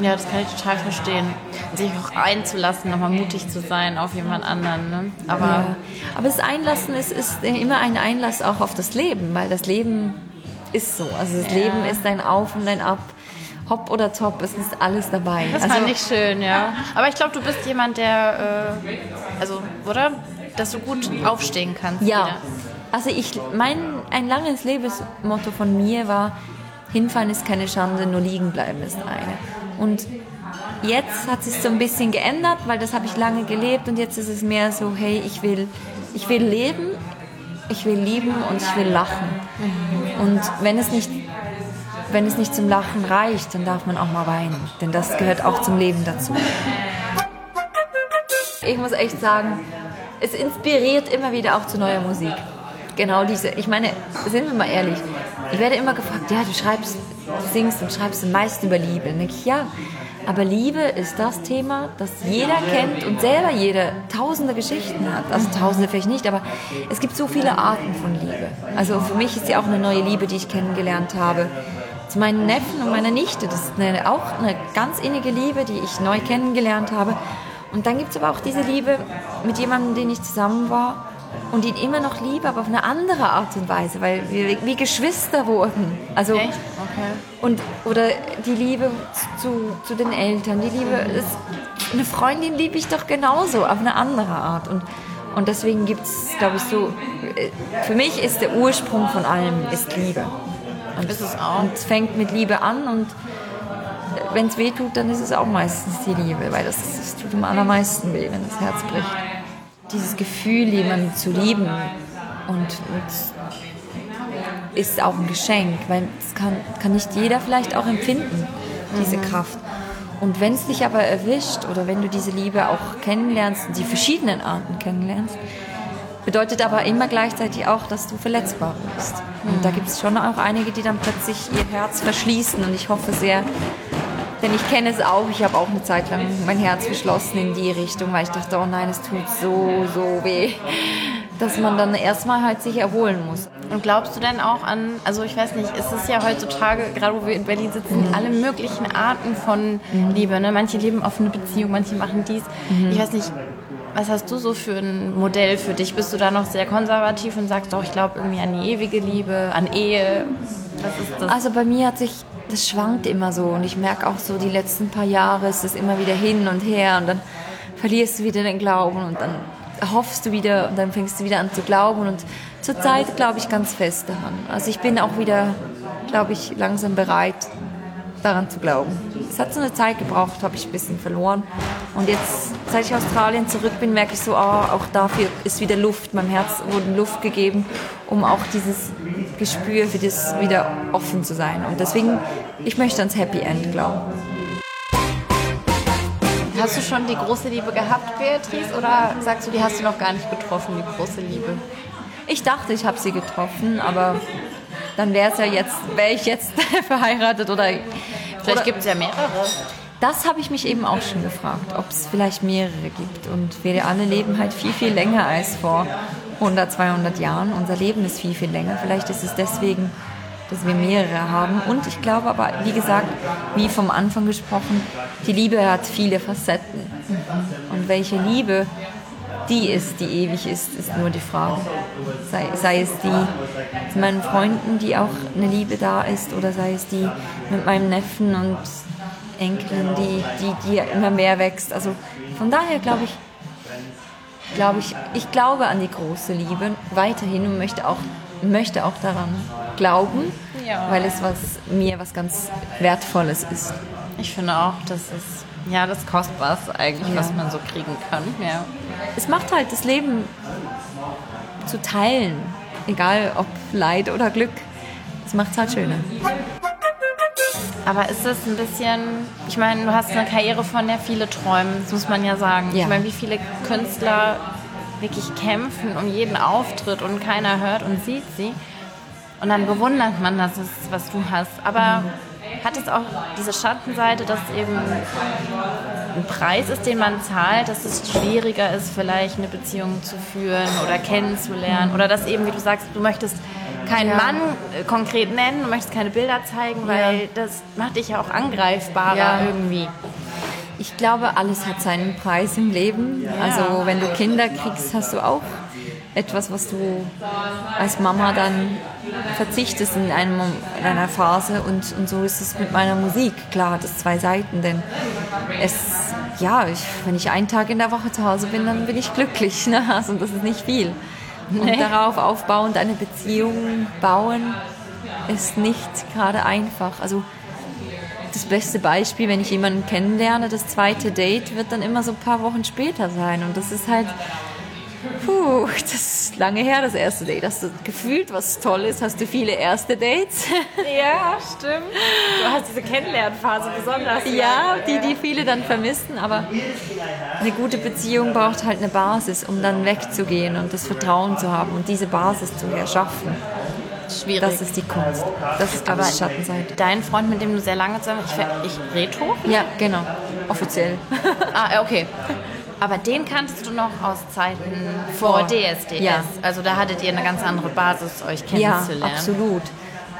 ja, das kann ich total verstehen. Sich auch einzulassen, nochmal mutig zu sein auf jemand anderen. Ne? Aber Ja. Aber das Einlassen ist, ist immer ein Einlass auch auf das Leben, weil das Leben ist so. Also das Leben ist ein Auf und ein Ab. Hopp oder top, es ist alles dabei. das also, fand ich schön, ja. Aber ich glaube, du bist jemand, der, äh, also, oder? Dass du gut aufstehen kannst. Ja. wieder. Also ich, mein, ein langes Lebensmotto von mir war, hinfallen ist keine Schande, nur liegen bleiben ist eine. Und jetzt hat sich so ein bisschen geändert, weil das habe ich lange gelebt und jetzt ist es mehr so, hey, ich will, ich will leben, ich will lieben und ich will lachen. Und wenn es nicht wenn es nicht zum Lachen reicht, dann darf man auch mal weinen, denn das gehört auch zum Leben dazu. Ich muss echt sagen, es inspiriert immer wieder auch zu neuer Musik. Genau diese, ich meine, sind wir mal ehrlich, ich werde immer gefragt, ja, du schreibst, singst und schreibst am meisten über Liebe. Dann denke ich, ja, aber Liebe ist das Thema, das jeder kennt und selber jeder tausende Geschichten hat. Also tausende vielleicht nicht, aber es gibt so viele Arten von Liebe. Also für mich ist ja auch eine neue Liebe, die ich kennengelernt habe. Zu meinen Neffen und meiner Nichte, das ist eine, auch eine ganz innige Liebe, die ich neu kennengelernt habe. Und dann gibt es aber auch diese Liebe mit jemandem, den ich zusammen war und ihn immer noch liebe, aber auf eine andere Art und Weise, weil wir wie Geschwister wurden. Also Echt? Okay. und oder die Liebe zu, zu den Eltern, die Liebe ist eine Freundin liebe ich doch genauso auf eine andere Art und und deswegen gibt es, glaube ich, so, äh, für mich ist der Ursprung von allem ist Liebe. Und, Ist es auch. Und es fängt mit Liebe an und wenn es weh tut, dann ist es auch meistens die Liebe, weil das, das tut am allermeisten weh, wenn das Herz bricht. Dieses Gefühl, jemanden zu lieben und, und ist auch ein Geschenk, weil das kann, kann nicht jeder vielleicht auch empfinden, diese Kraft. Und wenn es dich aber erwischt oder wenn du diese Liebe auch kennenlernst, die verschiedenen Arten kennenlernst, bedeutet aber immer gleichzeitig auch, dass du verletzbar bist. Und da gibt es schon auch einige, die dann plötzlich ihr Herz verschließen und ich hoffe sehr, denn ich kenne es auch, ich habe auch eine Zeit lang mein Herz verschlossen in die Richtung, weil ich dachte, oh nein, es tut so, so weh, dass man dann erstmal halt sich erholen muss. Und glaubst du denn auch an, also ich weiß nicht, es ist ja heutzutage, gerade wo wir in Berlin sitzen, alle möglichen Arten von Liebe. Ne? Manche leben offene Beziehungen, manche machen dies. Ich weiß nicht, was hast du so für ein Modell für dich? Bist du da noch sehr konservativ und sagst, doch, ich glaube irgendwie an die ewige Liebe, an Ehe? Was ist das? Also bei mir hat sich, das schwankt immer so. Und ich merke auch so, die letzten paar Jahre ist es immer wieder hin und her. Und dann verlierst du wieder den Glauben und dann hoffst du wieder und dann fängst du wieder an zu glauben. Und zurzeit glaube ich ganz fest daran. Also ich bin auch wieder, glaube ich, langsam bereit, daran zu glauben. Es hat so eine Zeit gebraucht, habe ich ein bisschen verloren. Und jetzt, seit ich aus Australien zurück bin, merke ich so, ah, auch dafür ist wieder Luft. Meinem Herz wurde Luft gegeben, um auch dieses Gespür für das wieder offen zu sein. Und deswegen, ich möchte ans Happy End glauben. Hast du schon die große Liebe gehabt, Beatrice? Oder sagst du, die hast du noch gar nicht getroffen, die große Liebe? Ich dachte, ich habe sie getroffen, aber dann wäre es ja jetzt, wäre ich jetzt verheiratet oder Vielleicht gibt es ja mehrere. Das habe ich mich eben auch schon gefragt, ob es vielleicht mehrere gibt. Und wir alle leben halt viel, viel länger als vor 100, 200 Jahren. Unser Leben ist viel, viel länger. Vielleicht ist es deswegen, dass wir mehrere haben. Und ich glaube aber, wie gesagt, wie vom Anfang gesprochen, die Liebe hat viele Facetten. Und welche Liebe die ist, die ewig ist, ist nur die Frage. Sei, sei es die mit meinen Freunden, die auch eine Liebe da ist, oder sei es die mit meinem Neffen und Enkelin, die, die, die immer mehr wächst. Also von daher glaube ich, glaube ich, ich glaube an die große Liebe weiterhin und möchte auch, möchte auch daran glauben, Ja. weil es was, mir was ganz Wertvolles ist. Ich finde auch, das ist ja das Kostbarste eigentlich, Ja. was man so kriegen kann. Ja. Es macht halt das Leben zu teilen, egal ob Leid oder Glück. Das macht es halt schöner. Aber ist das ein bisschen, ich meine, du hast eine Karriere, von der viele träumen, das muss man ja sagen. Ja. Ich meine, wie viele Künstler wirklich kämpfen um jeden Auftritt und keiner hört und sieht sie. Und dann bewundert man das, was du hast. Aber hat es auch diese Schattenseite, dass es eben ein Preis ist, den man zahlt, dass es schwieriger ist, vielleicht eine Beziehung zu führen oder kennenzulernen? Oder dass eben, wie du sagst, du möchtest keinen Ja. Mann äh, konkret nennen, du möchtest keine Bilder zeigen, weil das macht dich ja auch angreifbarer Ja. irgendwie. Ich glaube, alles hat seinen Preis im Leben. Also wenn du Kinder kriegst, hast du auch etwas, was du als Mama dann verzichtest in, einem, in einer Phase. Und, und so ist es mit meiner Musik. Klar hat es zwei Seiten, denn es, ja, ich, wenn ich einen Tag in der Woche zu Hause bin, dann bin ich glücklich. Ne? Also das ist nicht viel. Und darauf aufbauend eine Beziehung bauen, ist nicht gerade einfach. Also das beste Beispiel, wenn ich jemanden kennenlerne, das zweite Date wird dann immer so ein paar Wochen später sein. Und das ist halt, puh, das ist lange her, das erste Date. Hast du gefühlt, was toll ist? Hast du viele erste Dates? Ja, stimmt. Du hast diese Kennenlernphase besonders. ja, die, die viele dann vermissen. Aber eine gute Beziehung braucht halt eine Basis, um dann wegzugehen und das Vertrauen zu haben und diese Basis zu erschaffen. Schwierig. Das ist die Kunst. Das ist, glaube ich, die Schattenseite. Dein Freund, mit dem du sehr lange zusammen ich, ich Reto? Ja, genau. Offiziell. Ah, okay. Aber den kanntest du noch aus Zeiten vor Vor. DSDS. Ja. Also da hattet ihr eine ganz andere Basis, euch Ja, kennenzulernen. absolut.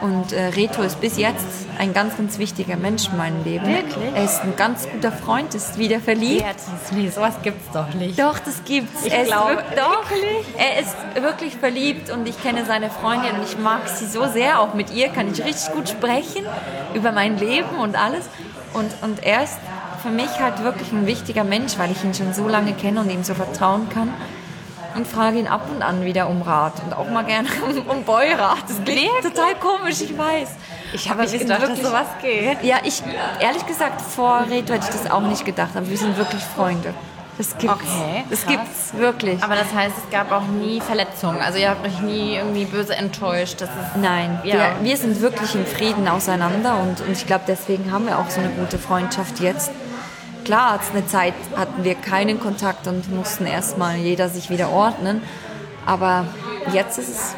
Und äh, Reto ist bis jetzt ein ganz, ganz wichtiger Mensch in meinem Leben. Wirklich? Er ist ein ganz guter Freund, ist wieder verliebt. Beatrice, nee, sowas gibt's doch nicht. Doch, das gibt's. Ich er glaube, ist wirklich, doch, er ist wirklich verliebt und ich kenne seine Freundin und ich mag sie so sehr. Auch mit ihr kann ich richtig gut sprechen über mein Leben und alles. Und, und er ist für mich halt wirklich ein wichtiger Mensch, weil ich ihn schon so lange kenne und ihm so vertrauen kann. Und frage ihn ab und an wieder um Rat und auch mal gerne um, Beurat. Das klingt total komisch, ich weiß. Ich habe nicht gedacht, dass sowas geht. Ja, ich, ehrlich gesagt, vor Reto hätte ich das auch nicht gedacht, aber wir sind wirklich Freunde. Das gibt's. Okay, Das krass. gibt's wirklich. Aber das heißt, es gab auch nie Verletzungen. Also ihr habt euch nie irgendwie böse enttäuscht. Das ist Nein, Ja. wir, wir sind wirklich im Frieden auseinander und, und ich glaube, deswegen haben wir auch so eine gute Freundschaft jetzt. Klar, eine Zeit hatten wir keinen Kontakt und mussten erstmal jeder sich wieder ordnen. Aber jetzt ist es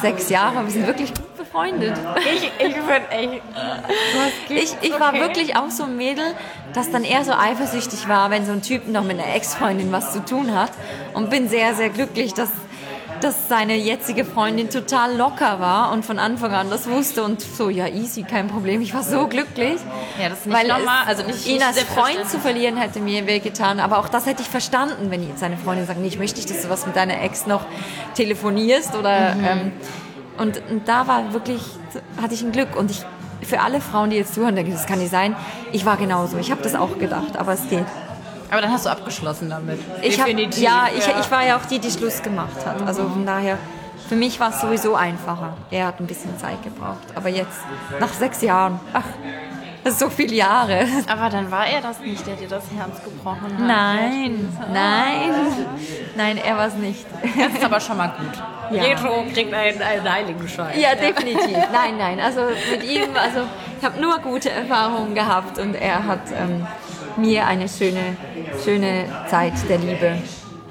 sechs Jahre, wir sind wirklich gut befreundet. ich, ich bin echt. Ich, ich war wirklich auch so ein Mädel, das dann eher so eifersüchtig war, wenn so ein Typ noch mit einer Ex-Freundin was zu tun hat. Und bin sehr, sehr glücklich, dass, dass seine jetzige Freundin total locker war und von Anfang an das wusste und so, ja, easy, kein Problem. Ich war so glücklich. Ja, das ist nicht weil normal, also nicht- ihn nicht als Freund zu verlieren hätte mir wehgetan. Aber auch das hätte ich verstanden, wenn jetzt seine Freundin sagt, nee, ich möchte nicht, dass du was mit deiner Ex noch telefonierst oder Mhm. ähm, und, und da war wirklich, hatte ich ein Glück. Und ich, für alle Frauen, die jetzt zuhören, denken, das kann nicht sein. Ich war genauso. Ich habe das auch gedacht, aber es geht. Aber dann hast du abgeschlossen damit. Ich hab, Definitiv. ja, ich, ich war ja auch die, die Schluss gemacht hat. Also von daher, für mich war es sowieso einfacher. Er hat ein bisschen Zeit gebraucht. Aber jetzt, nach sechs Jahren, ach, so viele Jahre. Aber dann war er das nicht, der dir das Herz gebrochen hat. Nein, nein, nein, er war es nicht. Das ist aber schon mal gut. Ja. Retro kriegt einen, einen Heiligenschein. Ja, definitiv. Nein, nein. Also mit ihm, also ich habe nur gute Erfahrungen gehabt und er hat ähm, mir eine schöne, schöne Zeit der Liebe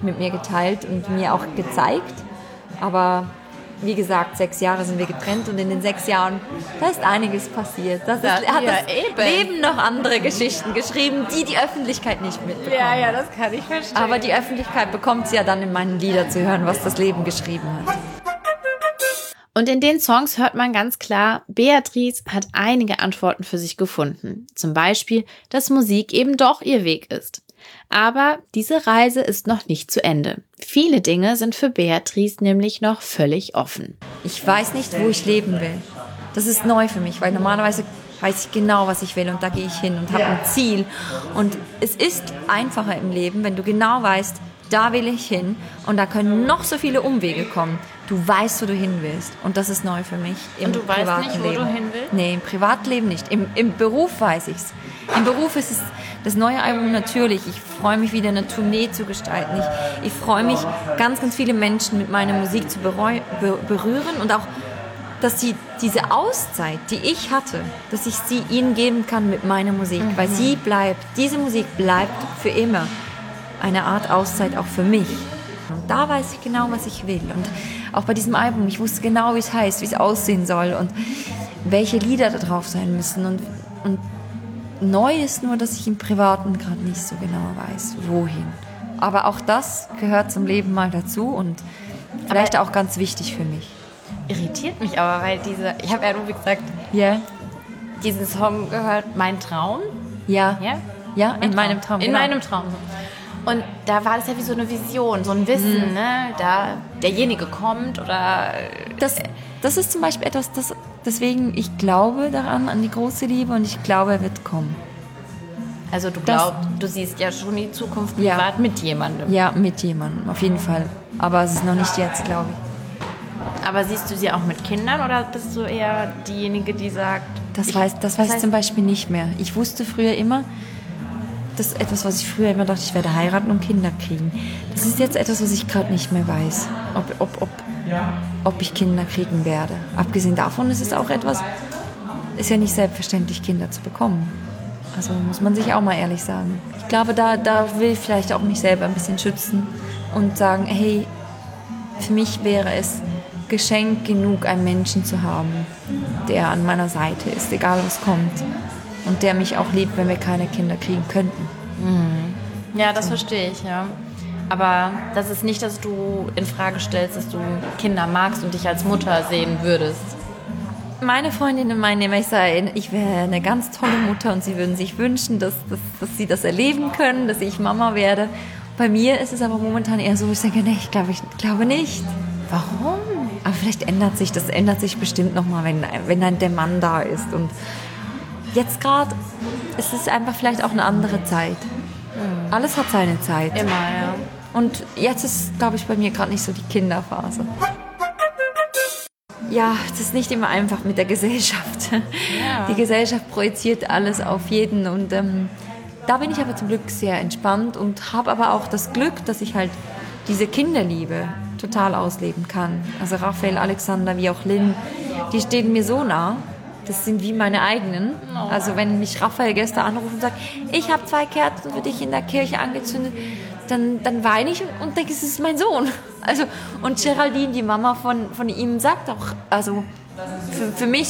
mit mir geteilt und mir auch gezeigt. Aber wie gesagt, sechs Jahre sind wir getrennt und in den sechs Jahren, da ist einiges passiert. Das ist, Ja, hat ja, das eben. Leben noch andere Geschichten geschrieben, die die Öffentlichkeit nicht mitbekommt. Ja, ja, das kann ich verstehen. Aber die Öffentlichkeit bekommt es ja dann in meinen Liedern zu hören, was das Leben geschrieben hat. Und in den Songs hört man ganz klar, Beatrice hat einige Antworten für sich gefunden. Zum Beispiel, dass Musik eben doch ihr Weg ist. Aber diese Reise ist noch nicht zu Ende. Viele Dinge sind für Beatrice nämlich noch völlig offen. Ich weiß nicht, wo ich leben will. Das ist neu für mich, weil normalerweise weiß ich genau, was ich will und da gehe ich hin und habe ein Ziel. Und es ist einfacher im Leben, wenn du genau weißt, da will ich hin und da können noch so viele Umwege kommen. Du weißt, wo du hin willst und das ist neu für mich im Und du weißt privaten nicht, wo Leben. du hin willst? Nee, im Privatleben nicht. Im, im Beruf weiß ich's. Im Beruf ist es das neue Album natürlich. Ich freue mich wieder eine Tournee zu gestalten. Ich, ich freue mich, ganz, ganz viele Menschen mit meiner Musik zu bereu, be, berühren und auch, dass sie diese Auszeit, die ich hatte, dass ich sie ihnen geben kann mit meiner Musik, weil sie bleibt, diese Musik bleibt für immer eine Art Auszeit auch für mich. Und da weiß ich genau, was ich will. Und auch bei diesem Album, ich wusste genau, wie es heißt, wie es aussehen soll und welche Lieder da drauf sein müssen. Und, und neu ist nur, dass ich im Privaten gerade nicht so genau weiß, wohin. Aber auch das gehört zum Leben mal dazu und vielleicht auch ganz wichtig für mich. Irritiert mich aber, weil diese, ich habe ja nur wie gesagt, Ja? diesen Song gehört, Mein Traum. Ja. Ja? Ja, in meinem Traum. In genau. meinem Traum. Und da war das ja wie so eine Vision, so ein Wissen, ne? Da derjenige kommt oder Das, das ist zum Beispiel etwas, das, deswegen, ich glaube daran, an die große Liebe und ich glaube, er wird kommen. also du Das- glaubst, du siehst ja schon die Zukunft Ja. privat mit jemandem. Ja, mit jemandem, auf jeden Fall. Aber es ist noch nicht jetzt, glaube ich. Aber siehst du sie auch mit Kindern oder bist du eher diejenige, die sagt, Das ich- weiß, das weiß ich zum Beispiel nicht mehr. Ich wusste früher immer, das ist etwas, was ich früher immer dachte, ich werde heiraten und Kinder kriegen. Das ist jetzt etwas, was ich gerade nicht mehr weiß, ob, ob, ob, ob ich Kinder kriegen werde. Abgesehen davon ist es auch etwas, ist ja nicht selbstverständlich, Kinder zu bekommen. Also muss man sich auch mal ehrlich sagen. Ich glaube, da, da will ich vielleicht auch mich selber ein bisschen schützen und sagen, hey, für mich wäre es Geschenk genug, einen Menschen zu haben, der an meiner Seite ist, egal was kommt. Und der mich auch liebt, wenn wir keine Kinder kriegen könnten. Ja, das verstehe ich, ja. Aber das ist nicht, dass du in Frage stellst, dass du Kinder magst und dich als Mutter sehen würdest. meine Freundinnen meinen immer, ich sei, ich wäre eine ganz tolle Mutter und sie würden sich wünschen, dass, dass, dass sie das erleben können, dass ich Mama werde. Bei mir ist es aber momentan eher so, ich denke, nee, ich glaube, ich glaube nicht. Warum? Aber vielleicht ändert sich, das ändert sich bestimmt nochmal, wenn, wenn dann der Mann da ist. Und jetzt gerade ist es einfach vielleicht auch eine andere Zeit. Mhm. Alles hat seine Zeit. Immer, ja. Und jetzt ist, glaube ich, bei mir gerade nicht so die Kinderphase. Ja, es ist nicht immer einfach mit der Gesellschaft. Ja. Die Gesellschaft projiziert alles auf jeden und ähm, da bin ich aber zum Glück sehr entspannt und habe aber auch das Glück, dass ich halt diese Kinderliebe total ausleben kann. Also Raphael, Alexander wie auch Lynn, die stehen mir so nah. Das sind wie meine eigenen. Also wenn mich Raphael gestern anruft und sagt, ich habe zwei Kerzen für dich in der Kirche angezündet, dann, dann weine ich und denke, es ist mein Sohn. Also, und Geraldine, die Mama von, von ihm, sagt auch, also für, für mich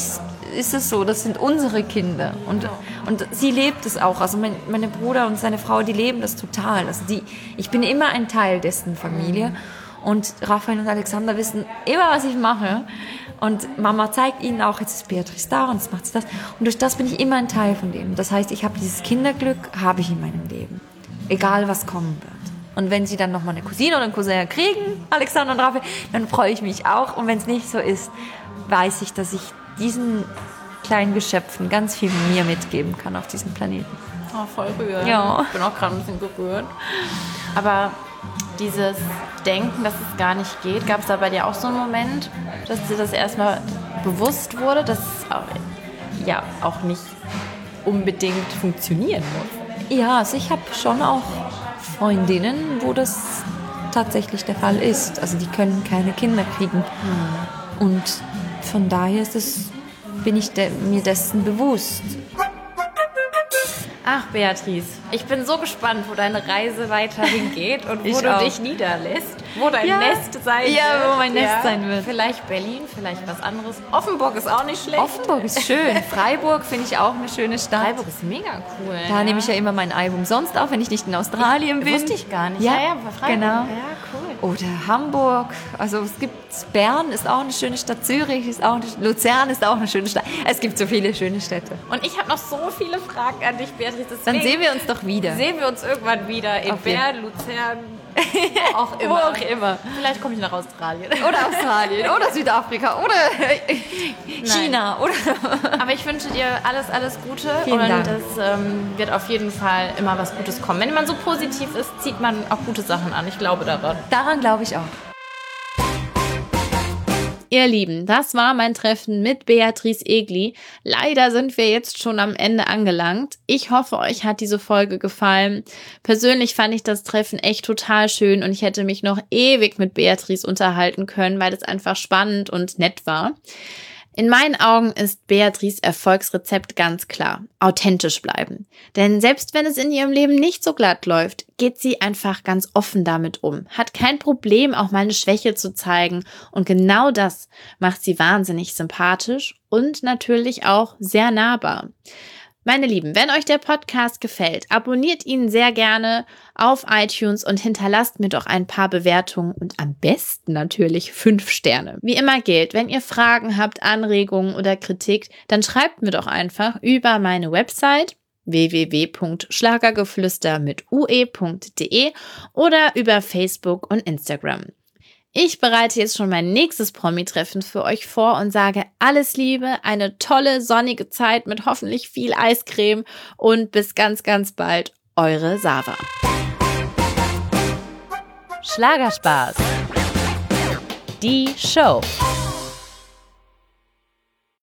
ist es so, das sind unsere Kinder. Und, und sie lebt es auch. Also mein, meine Bruder und seine Frau, die leben das total. Also die, ich bin immer ein Teil dessen Familie. Und Raphael und Alexander wissen immer, was ich mache. Und Mama zeigt ihnen auch, jetzt ist Beatrice da und jetzt macht sie das. Und durch das bin ich immer ein Teil von dem. Das heißt, ich habe dieses Kinderglück, habe ich in meinem Leben. Egal, was kommen wird. Und wenn sie dann nochmal eine Cousine oder einen Cousin kriegen, Alexander und Raphael, dann freue ich mich auch. Und wenn es nicht so ist, weiß ich, dass ich diesen kleinen Geschöpfen ganz viel mir mitgeben kann auf diesem Planeten. Oh, voll rührend. Ja. Ich bin auch gerade ein bisschen gerührt. Aber dieses Denken, dass es gar nicht geht, gab es da bei dir auch so einen Moment, dass dir das erstmal bewusst wurde, dass es auch, ja auch nicht unbedingt funktionieren muss? Ja, also ich habe schon auch Freundinnen, wo das tatsächlich der Fall ist. Also die können keine Kinder kriegen. Mhm. Und von daher ist es, bin ich de mir dessen bewusst. Ach, Beatrice, ich bin so gespannt, wo deine Reise weiterhin geht und wo ich du auch. dich niederlässt, wo dein Ja. Nest sein wird. Ja, wo mein Nest sein wird. Vielleicht Berlin, vielleicht was anderes. Offenburg ist auch nicht schlecht. Offenburg ist schön. Freiburg finde ich auch eine schöne Stadt. Freiburg ist mega cool. Da nehme ich ja immer mein Album sonst auf, wenn ich nicht in Australien bin. Wusste ich gar nicht. Ja, ja, ja Freiburg. genau. Ja, cool. Oder Hamburg. Also es gibt Bern ist auch eine schöne Stadt. Zürich ist auch eine, Luzern ist auch eine schöne Stadt. Es gibt so viele schöne Städte. Und ich habe noch so viele Fragen an dich, Beatrice. Deswegen Dann sehen wir uns doch wieder. sehen wir uns irgendwann wieder in Bern, Luzern, auch immer. Wo auch immer. Vielleicht komme ich nach Australien. Oder Australien oder Südafrika oder China oder Aber ich wünsche dir alles, alles Gute Vielen und es ähm, wird auf jeden Fall immer was Gutes kommen. Wenn man so positiv ist, zieht man auch gute Sachen an. Ich glaube daran. daran glaube ich auch. Ihr Lieben, das war mein Treffen mit Beatrice Egli. Leider sind wir jetzt schon am Ende angelangt. Ich hoffe, euch hat diese Folge gefallen. Persönlich fand ich das Treffen echt total schön und ich hätte mich noch ewig mit Beatrice unterhalten können, weil es einfach spannend und nett war. In meinen Augen ist Beatrice Erfolgsrezept ganz klar. Authentisch bleiben. Denn selbst wenn es in ihrem Leben nicht so glatt läuft, geht sie einfach ganz offen damit um. Hat kein Problem, auch mal eine Schwäche zu zeigen. Und genau das macht sie wahnsinnig sympathisch und natürlich auch sehr nahbar. Meine Lieben, wenn euch der Podcast gefällt, abonniert ihn sehr gerne auf iTunes und hinterlasst mir doch ein paar Bewertungen und am besten natürlich fünf Sterne. Wie immer gilt, wenn ihr Fragen habt, Anregungen oder Kritik, dann schreibt mir doch einfach über meine Website www.schlagergeflüster mit ue.de oder über Facebook und Instagram. Ich bereite jetzt schon mein nächstes Promi-Treffen für euch vor und sage alles Liebe, eine tolle sonnige Zeit mit hoffentlich viel Eiscreme und bis ganz, ganz bald, eure Sava. Schlagerspaß. Die Show.